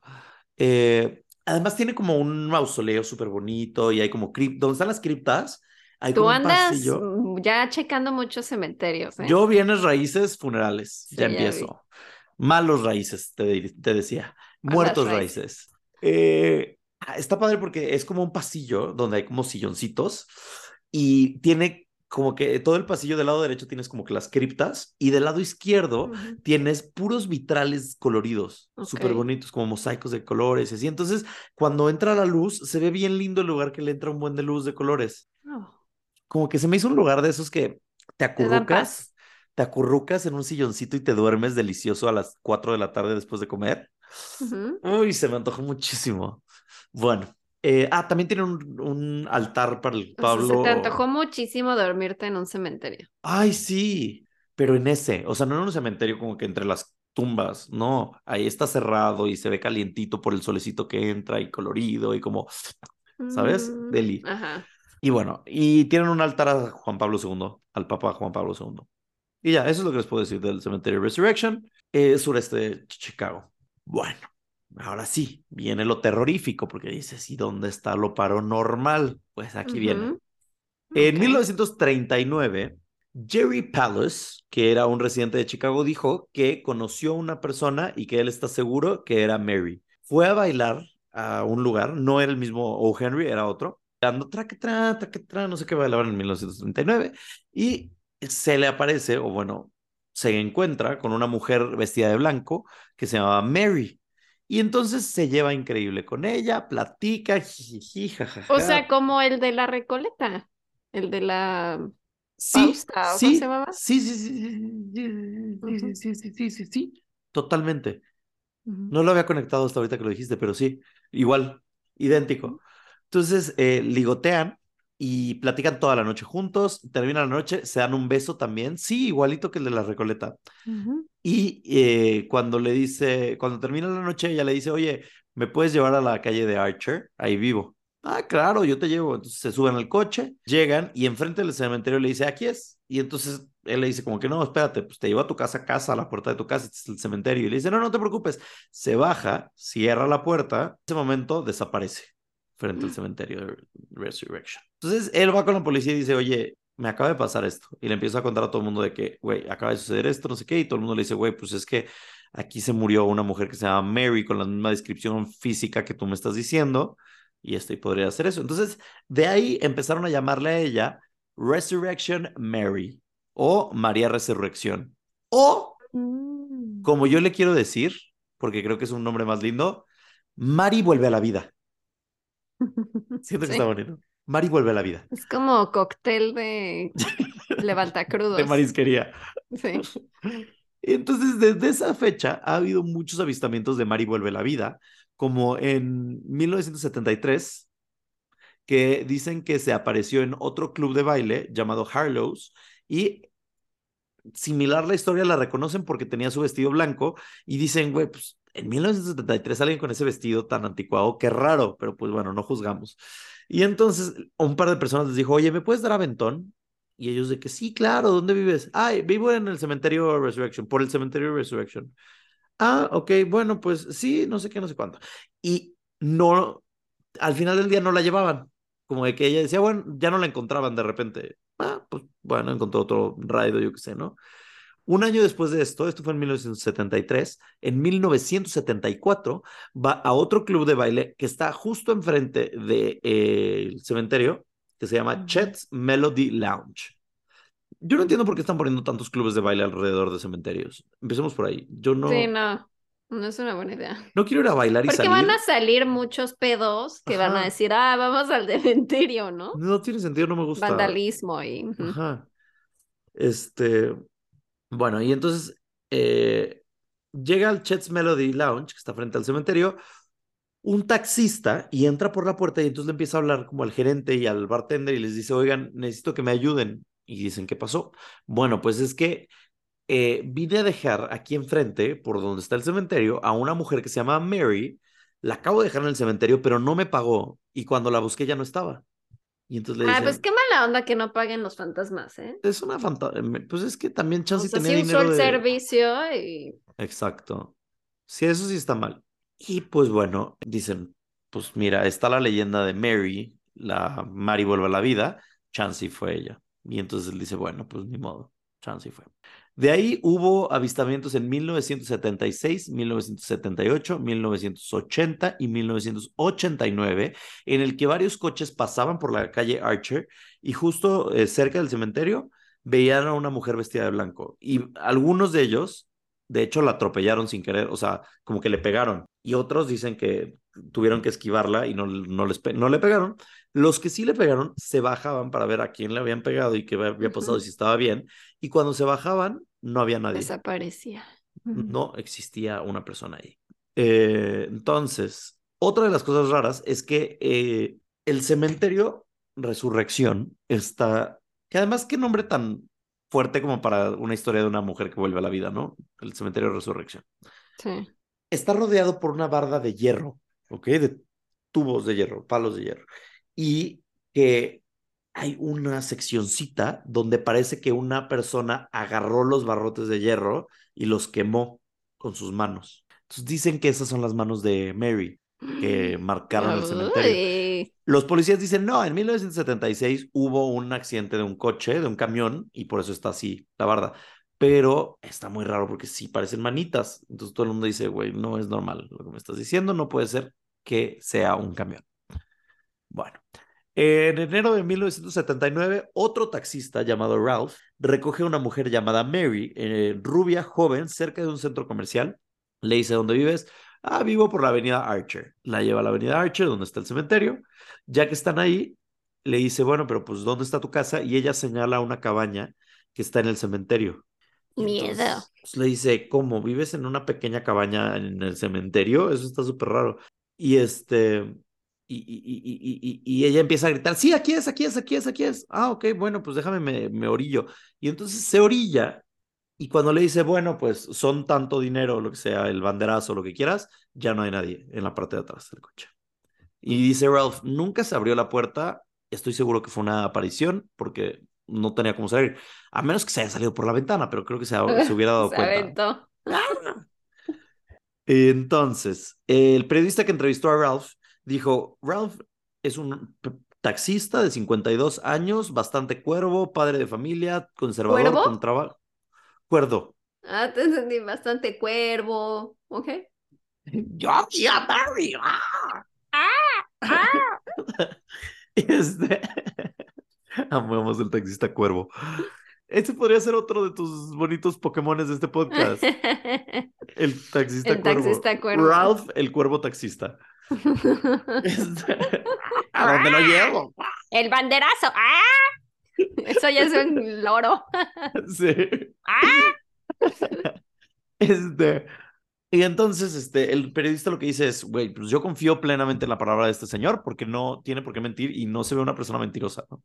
Eh, además tiene como un mausoleo súper bonito y hay como criptas, donde están las criptas, hay Tú como un andas pasillo. ya checando muchos cementerios, ¿eh? Yo vienes raíces funerales, Sí, ya ya vi. empiezo. Malos raíces, te, te decía. Malas Muertos raíces. raíces. Eh, está padre porque es como un pasillo donde hay como silloncitos y tiene como que todo el pasillo del lado derecho tienes como que las criptas y del lado izquierdo Ujú. tienes puros vitrales coloridos, Ok. súper bonitos, como mosaicos de colores y así. Entonces, cuando entra la luz, se ve bien lindo el lugar que le entra un buen de luz de colores. Oh, Como que se me hizo un lugar de esos que te acurrucas, te acurrucas en un silloncito y te duermes delicioso a las 4 de la tarde después de comer. ujú. Uy, se me antojó muchísimo. Bueno, eh, ah, también tiene un, un altar para el O sea, Pablo. se te antojó muchísimo dormirte en un cementerio. Ay, sí, pero en ese, o sea, no en un cementerio como que entre las tumbas, no, ahí está cerrado y se ve calientito por el solecito que entra y colorido y como, ¿sabes? Mm, Deli. Ajá. Y bueno, y tienen un altar a Juan Pablo II, al Papa Juan Pablo II. Y ya, eso es lo que les puedo decir del cementerio Resurrection, eh, sureste de Chicago. Bueno, ahora sí, viene lo terrorífico, porque dices, ¿y dónde está lo paranormal? Pues aquí viene. Ujú. En Ok. 1939, Jerry Palace, que era un residente de Chicago, dijo que conoció a una persona y que él está seguro que era Mary. Fue a bailar a un lugar, no era el mismo O. Henry, era otro, dando traquetra, traquetra, no sé qué bailaban en 1939, y se le aparece, o bueno, se encuentra con una mujer vestida de blanco que se llamaba Mary. Y entonces se lleva increíble con ella, platica, jijiji, jajaja. O sea, como el de la Recoleta, el de la Sí, Fausta, ¿o cómo sí, sí, sí, sí, sí, sí, Ujú. sí, sí, sí, sí, sí, sí, totalmente. No lo había conectado hasta ahorita que lo dijiste, pero sí, igual, idéntico. Entonces, eh, ligotean y platican toda la noche juntos, termina la noche, se dan un beso también, sí, igualito que el de la Recoleta. Y eh, cuando le dice, cuando termina la noche, ella le dice, oye, ¿me puedes llevar a la calle de Archer? Ahí vivo. Ah, claro, yo te llevo. Entonces se suben al coche, llegan y enfrente del cementerio le dice, aquí es. Y entonces él le dice como que no, espérate, pues te llevo a tu casa, casa, a la puerta de tu casa, este es el cementerio. Y le dice, no, no te preocupes. Se baja, cierra la puerta, en ese momento desaparece frente al cementerio de Resurrection. Entonces él va con la policía y dice, oye, me acaba de pasar esto. Y le empieza a contar a todo el mundo de que, güey, acaba de suceder esto, no sé qué. Y todo el mundo le dice, güey, pues es que aquí se murió una mujer que se llama Mary con la misma descripción física que tú me estás diciendo. Y este podría hacer eso. Entonces, de ahí empezaron a llamarle a ella Resurrection Mary o María Resurrección. O, Mm. como yo le quiero decir, porque creo que es un nombre más lindo, Mari vuelve a la vida. (laughs) Siento que Sí. está bonito. Mari vuelve a la vida. Es como cóctel de (laughs) levantacrudos. De marisquería. Sí. (laughs) Entonces, desde esa fecha ha habido muchos avistamientos de Mari vuelve a la vida, como en 1973, que dicen que se apareció en otro club de baile llamado Harlow's y similar la historia la reconocen porque tenía su vestido blanco y dicen, güey, pues en 1973 alguien con ese vestido tan anticuado, qué raro, pero pues bueno, no juzgamos. Y entonces un par de personas les dijo, oye, ¿me puedes dar aventón? Y ellos de que sí, claro, ¿dónde vives? Ay, vivo en el cementerio Resurrection, por el cementerio Resurrection. Ah, ok, bueno, pues sí, no sé qué, no sé cuánto. Y no, al final del día no la llevaban. Como de que ella decía, bueno, ya no la encontraban de repente. Ah, pues bueno, encontró otro raido, yo qué sé, ¿no? Un año después de esto, esto fue en 1973, en 1974 va a otro club de baile que está justo enfrente del cementerio, que se llama. Chet's Melody Lounge. Yo no entiendo por qué están poniendo tantos clubes de baile alrededor de cementerios. Empecemos por ahí. Yo no, Sí, no. No es una buena idea. no quiero ir a bailar y Porque salir. van a salir muchos pedos que van a decir, ah, vamos al cementerio, ¿no? No tiene sentido, no me gusta. Vandalismo y... Ajá. Este, bueno, y entonces eh, llega al Chet's Melody Lounge, que está frente al cementerio, un taxista y entra por la puerta y entonces le empieza a hablar como al gerente y al bartender y les dice, oigan, necesito que me ayuden. Y dicen, ¿qué pasó? Bueno, pues es que eh, vine a dejar aquí enfrente, por donde está el cementerio, a una mujer que se llama Mary. La acabo de dejar en el cementerio, pero no me pagó. Y cuando la busqué ya no estaba. Y entonces le Ah, dicen, pues qué mala onda que no paguen los fantasmas, ¿eh? es una fantasía. Pues es que también O Chansey sea, tenía sí usó dinero el de... servicio y... Exacto. Sí, eso sí está mal. Y pues bueno, dicen, pues mira, está la leyenda de Mary, la Mary vuelve a la vida, Chansey fue ella. Y entonces él dice, bueno, pues ni modo, Chansey fue. De ahí hubo avistamientos en 1976, 1978, 1980 y 1989, en el que varios coches pasaban por la calle Archer y justo eh, cerca del cementerio veían a una mujer vestida de blanco. Y algunos de ellos, de hecho, la atropellaron sin querer, o sea, como que le pegaron. Y otros dicen que tuvieron que esquivarla y no, no, les no le pegaron. Los que sí le pegaron se bajaban para ver a quién le habían pegado y qué había pasado y Ujú. si estaba bien. Y cuando se bajaban, no había nadie. Desaparecía. No existía una persona ahí. Eh, entonces, otra de las cosas raras es que eh, el cementerio Resurrección está, que además qué nombre tan fuerte como para una historia de una mujer que vuelve a la vida, ¿no? El cementerio Resurrección. Sí. Está rodeado por una barda de hierro, ¿ok? De tubos de hierro, palos de hierro. Y que hay una seccioncita donde parece que una persona agarró los barrotes de hierro y los quemó con sus manos. Entonces dicen que esas son las manos de Mary que marcaron el cementerio. Los policías dicen, no, en 1976 hubo un accidente de un coche, de un camión, y por eso está así la barda. Pero está muy raro porque sí parecen manitas. Entonces todo el mundo dice, güey, no es normal lo que me estás diciendo, no puede ser que sea un camión. Bueno, en enero de 1979, otro taxista llamado Ralph recoge a una mujer llamada Mary, eh, rubia, joven, cerca de un centro comercial. Le dice, ¿dónde vives? Ah, vivo por la avenida Archer. La lleva a la avenida Archer, donde está el cementerio. Ya que están ahí, le dice, bueno, pero pues, ¿dónde está tu casa? Y ella señala una cabaña que está en el cementerio. Miedo. entonces, pues, le dice, ¿cómo? ¿Vives en una pequeña cabaña en el cementerio? Eso está súper raro. Y este, Y, y, y, y, ella empieza a gritar, sí, aquí es, aquí es, aquí es, aquí es. Ah, ok, bueno, pues déjame, me, me orillo. Y entonces se orilla y cuando le dice, bueno, pues son tanto dinero, lo que sea, el banderazo, lo que quieras, ya no hay nadie en la parte de atrás del coche. Y dice Ralph, nunca se abrió la puerta, estoy seguro que fue una aparición porque no tenía cómo salir, a menos que se haya salido por la ventana, pero creo que se, se hubiera dado (laughs) Se cuenta. aventó. (laughs) Entonces, el periodista que entrevistó a Ralph dijo, Ralph es un taxista de 52 años, bastante cuervo, padre de familia, conservador, ¿Cuervo? con trabajo. Cuerdo. Ah, te entendí bastante cuervo. Ok. (laughs) Yo aquí a Barry. Este... (laughs) Amamos el taxista cuervo. Ese podría ser otro de tus bonitos Pokémones de este podcast. (laughs) El taxista El cuervo. taxista cuervo. Ralph, el cuervo taxista. (laughs) Este, ¿A dónde lo llevo? El banderazo. ¡Ah! Eso ya es un loro. (laughs) Sí. ¡Ah! Este. Y entonces, este, el periodista lo que dice es, güey, pues yo confío plenamente en la palabra de este señor porque no tiene por qué mentir y no se ve una persona mentirosa, ¿no?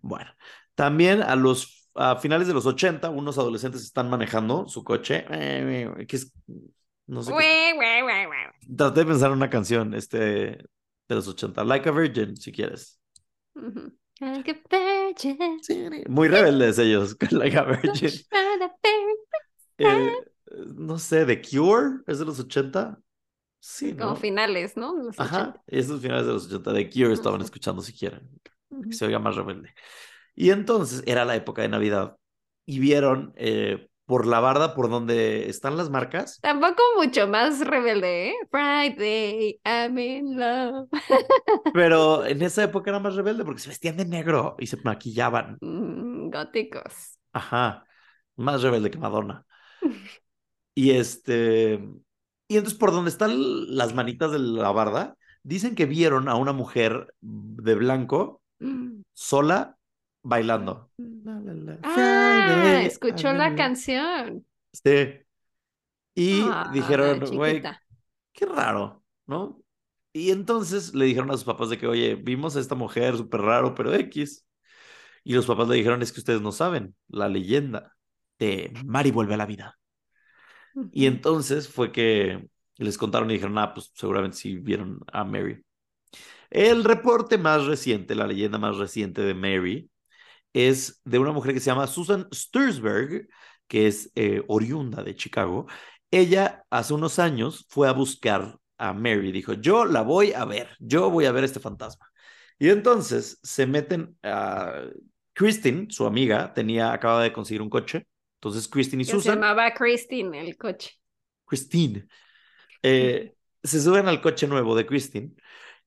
Bueno, también a los a finales de los 80, unos adolescentes están manejando su coche, eh, que es, no sé, qué- traté de pensar en una canción, este, de los 80, Like a Virgin, si quieres. Like a virgin. Sí, muy rebeldes ellos, con Like a Virgin. Eh, no sé, The Cure, ¿es de los 80? Sí, Como ¿no? finales, ¿no? Los Ajá, 80. esos finales de los 80 de Cure estaban escuchando si quieren, que se oiga más rebelde. Y entonces era la época de Navidad y vieron eh, por la barda por donde están las marcas. Tampoco mucho más rebelde, ¿eh? Friday, I'm in love. (laughs) Pero en esa época era más rebelde porque se vestían de negro y se maquillaban. Mm, góticos. Ajá, más rebelde que Madonna. (laughs) Y este, y entonces por donde están las manitas de la barda, dicen que vieron a una mujer de blanco Mm. sola bailando. La, la, la, Ah, Friday, escuchó la canción. Sí. Y Ah, dijeron, güey, qué raro, ¿no? Y entonces le dijeron a sus papás de que, oye, vimos a esta mujer súper raro, pero X. Y los papás le dijeron, es que ustedes no saben la leyenda de Mari vuelve a la vida. Y entonces fue que les contaron y dijeron, ah, pues seguramente sí vieron a Mary. El reporte más reciente, la leyenda más reciente de Mary, es de una mujer que se llama Susan Stursberg, que es eh, oriunda de Chicago. Ella hace unos años fue a buscar a Mary, dijo, yo la voy a ver, yo voy a ver este fantasma. Y entonces se meten a Christine, su amiga, tenía, acaba de conseguir un coche. Entonces Christine y Que se Susan llamaba Christine el coche. Christine. Eh, se suben al coche nuevo de Christine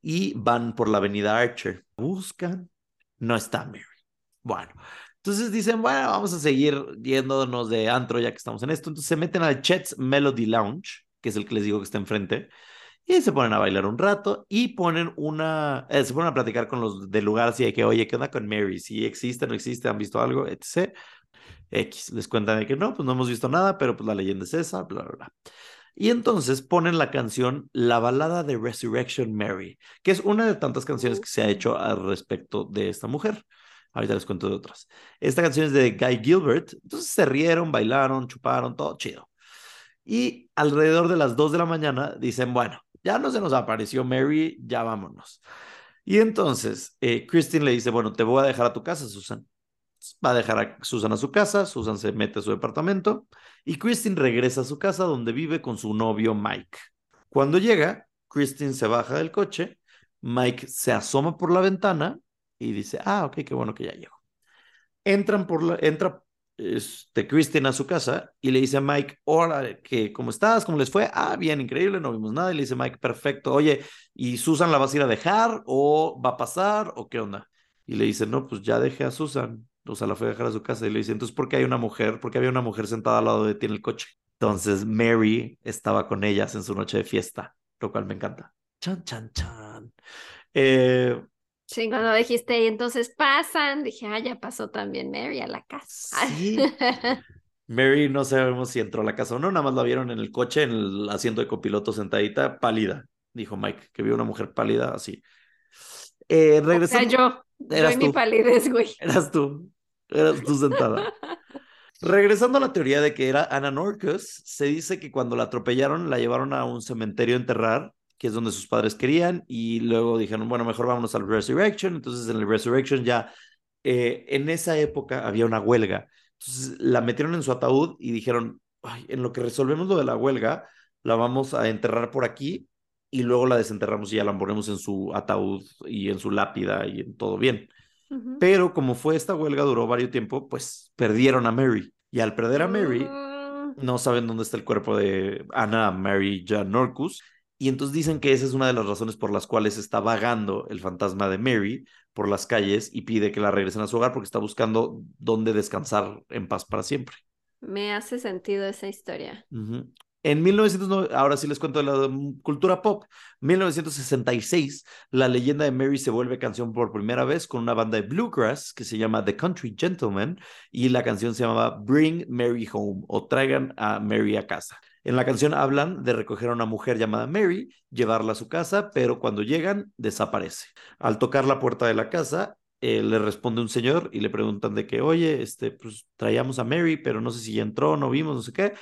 y van por la avenida Archer. Buscan, no está Mary. Bueno, entonces dicen, bueno, vamos a seguir yéndonos de antro ya que estamos en esto. Entonces se meten al Chet's Melody Lounge, que es el que les digo que está enfrente, y se ponen a bailar un rato y ponen una, eh, se ponen a platicar con los del lugar así de que, oye, ¿qué onda con Mary? Si existe, no existe, han visto algo, etc. X, les cuentan de que no, pues no hemos visto nada, pero pues la leyenda es esa, bla, bla, bla. Y entonces ponen la canción La balada de Resurrection Mary, que es una de tantas canciones que se ha hecho al respecto de esta mujer. Ahorita les cuento de otras. Esta canción es de Guy Gilbert. Entonces se rieron, bailaron, chuparon, todo chido. Y alrededor de las 2 de la mañana dicen, bueno, ya no se nos apareció Mary, ya vámonos. Y entonces eh, Christine le dice, bueno, te voy a dejar a tu casa, Susan. Va a dejar a Susan a su casa, Susan se mete a su departamento y Christine regresa a su casa donde vive con su novio Mike. Cuando llega, Christine se baja del coche, Mike se asoma por la ventana y dice, ah, ok, qué bueno que ya llegó. Entran por la, entra este, Christine a su casa y le dice a Mike, hola, que, ¿cómo estás? ¿Cómo les fue? Ah, bien, increíble, no vimos nada. Y le dice Mike, perfecto, oye, ¿y Susan la vas a ir a dejar o va a pasar o qué onda? Y le dice, no, pues ya dejé a Susan. O sea, la fue a dejar a su casa. Y le dice, entonces, ¿por qué hay una mujer? ¿Por qué había una mujer sentada al lado de ti en el coche? Entonces, Mary estaba con ellas en su noche de fiesta, lo cual me encanta. Chan, chan, chan. Eh, Sí, cuando dijiste, y entonces pasan, dije, ah, ya pasó también Mary a la casa. Sí. (laughs) Mary no sabemos si entró a la casa o no, nada más la vieron en el coche, en el asiento de copiloto sentadita, pálida, dijo Mike, que vio una mujer pálida así. Eh, O sea, yo. Eras Yo y mi tú. palidez, güey. (laughs) Eras tú. Eras tú sentada. Regresando a la teoría de que era Anna Norcus, se dice que cuando la atropellaron la llevaron a un cementerio a enterrar, que es donde sus padres querían, y luego dijeron, bueno, mejor vámonos al Resurrection. Entonces en el Resurrection ya, eh, en esa época había una huelga. Entonces la metieron en su ataúd y dijeron, "Ay, en lo que resolvemos lo de la huelga, la vamos a enterrar por aquí y luego la desenterramos y ya la ponemos en su ataúd y en su lápida y en todo bien. Ujú. Pero como fue esta huelga, duró varios tiempo, pues perdieron a Mary. Y al perder a Mary, Mm, no saben dónde está el cuerpo de Anna Mary Jan Norcus. Y entonces dicen que esa es una de las razones por las cuales está vagando el fantasma de Mary por las calles y pide que la regresen a su hogar porque está buscando dónde descansar en paz para siempre. Me hace sentido esa historia. Ujú. En 1909, ahora sí les cuento de la cultura pop. 1966, la leyenda de Mary se vuelve canción por primera vez con una banda de bluegrass que se llama The Country Gentlemen y la canción se llamaba Bring Mary Home o Traigan a Mary a casa. En la canción hablan de recoger a una mujer llamada Mary, llevarla a su casa, pero cuando llegan desaparece. Al tocar la puerta de la casa, eh, le responde un señor y le preguntan de que, oye, este, pues traíamos a Mary, pero no sé si ya entró, no vimos, no sé qué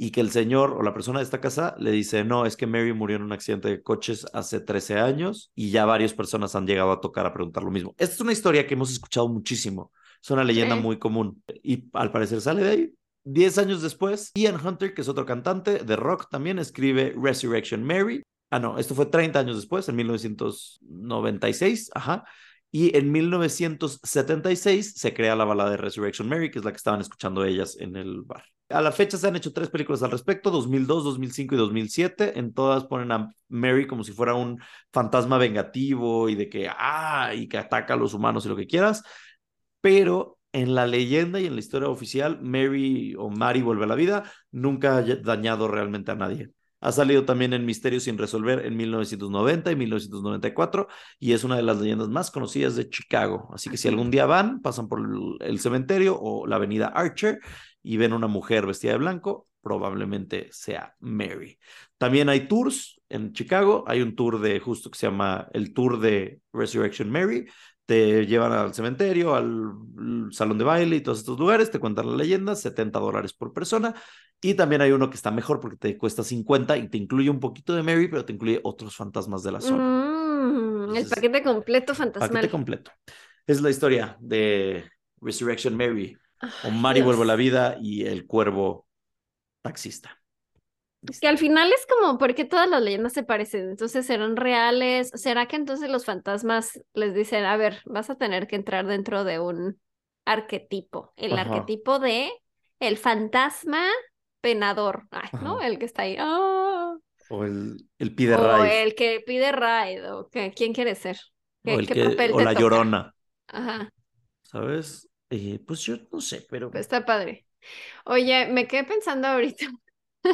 y que el señor o la persona de esta casa le dice, no, es que Mary murió en un accidente de coches hace 13 años y ya varias personas han llegado a tocar a preguntar lo mismo. Esta es una historia que hemos escuchado muchísimo, es una leyenda Sí. muy común y al parecer sale de ahí. Diez años después, Ian Hunter, que es otro cantante de rock también, escribe Resurrection Mary. Ah, no, esto fue 30 años después, en 1996, ajá. Y en 1976 se crea la balada de Resurrection Mary, que es la que estaban escuchando ellas en el bar. A la fecha se han hecho tres películas al respecto, 2002, 2005 y 2007. En todas ponen a Mary como si fuera un fantasma vengativo y de que, ah, y que ataca a los humanos y lo que quieras. Pero en la leyenda y en la historia oficial, Mary o Mary vuelve a la vida, nunca ha dañado realmente a nadie. Ha salido también en Misterios sin resolver en 1990 y 1994 y es una de las leyendas más conocidas de Chicago. Así que si algún día van, pasan por el, cementerio o la avenida Archer y ven una mujer vestida de blanco, probablemente sea Mary. También hay tours en Chicago. Hay un tour de justo que se llama el Tour de Resurrection Mary. Te llevan al cementerio, al salón de baile y todos estos lugares, te cuentan la leyenda, 70 dólares por persona. Y también hay uno que está mejor porque te cuesta 50 y te incluye un poquito de Mary, pero te incluye otros fantasmas de la zona. Mm, el paquete completo fantasmal. Paquete completo. Es la historia de Resurrection Mary, o Mary vuelve a la vida y el cuervo taxista. Es que al final es como, ¿por qué todas las leyendas se parecen? Entonces, ¿serán reales? ¿Será que entonces los fantasmas les dicen, a ver, vas a tener que entrar dentro de un arquetipo? El Ajá. arquetipo de el fantasma penador, Ay, ¿no? El que está ahí. "Ah", O el, el pide O ride. el que pide ride, o que, ¿quién quiere ser? ¿Qué, O, el qué que, papel o te la toca? llorona, Ajá, ¿sabes? Eh, pues yo no sé, pero está padre. Oye, me quedé pensando ahorita,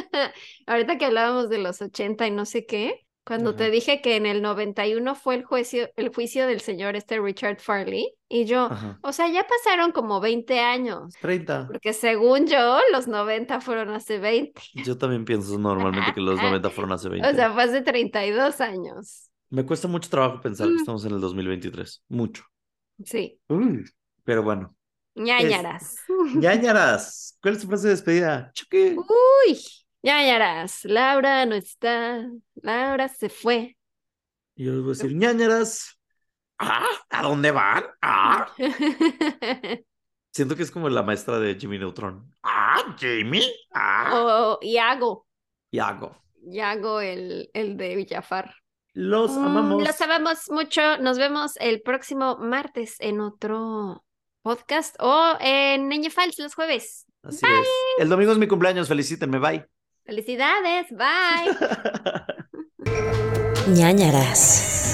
(laughs) ahorita que hablábamos de los 80 y no sé qué, cuando te Ajá. dije que en el 91 fue el juicio, el juicio del señor este Richard Farley, y yo, Ajá. o sea, ya pasaron como 20 años, 30. porque según yo, los 90 fueron hace 20, Yo también pienso normalmente que los 90 fueron hace 20. (laughs) o sea, fue hace 32 años. Me cuesta mucho trabajo pensar que Mm. estamos en el 2023. Mucho. Sí, Pero bueno. ñañaras. (laughs) Ñañaras, ¿cuál es tu frase de despedida? Chucky. Uy, ñañaras, Laura no está, Laura se fue. Y yo les voy a decir, ñañaras. Ah, ¿a dónde van? Ah. (laughs) Siento que es como la maestra de Jimmy Neutron. Ah, Jamie. Ah. O Iago, Yago. Iago el, el de Villafar. Los Mm, amamos. Los amamos mucho. Nos vemos el próximo martes en otro podcast o en Niña los jueves. Así es. El domingo es mi cumpleaños. Felicítenme. Bye. Felicidades, bye. (laughs) ñañaras.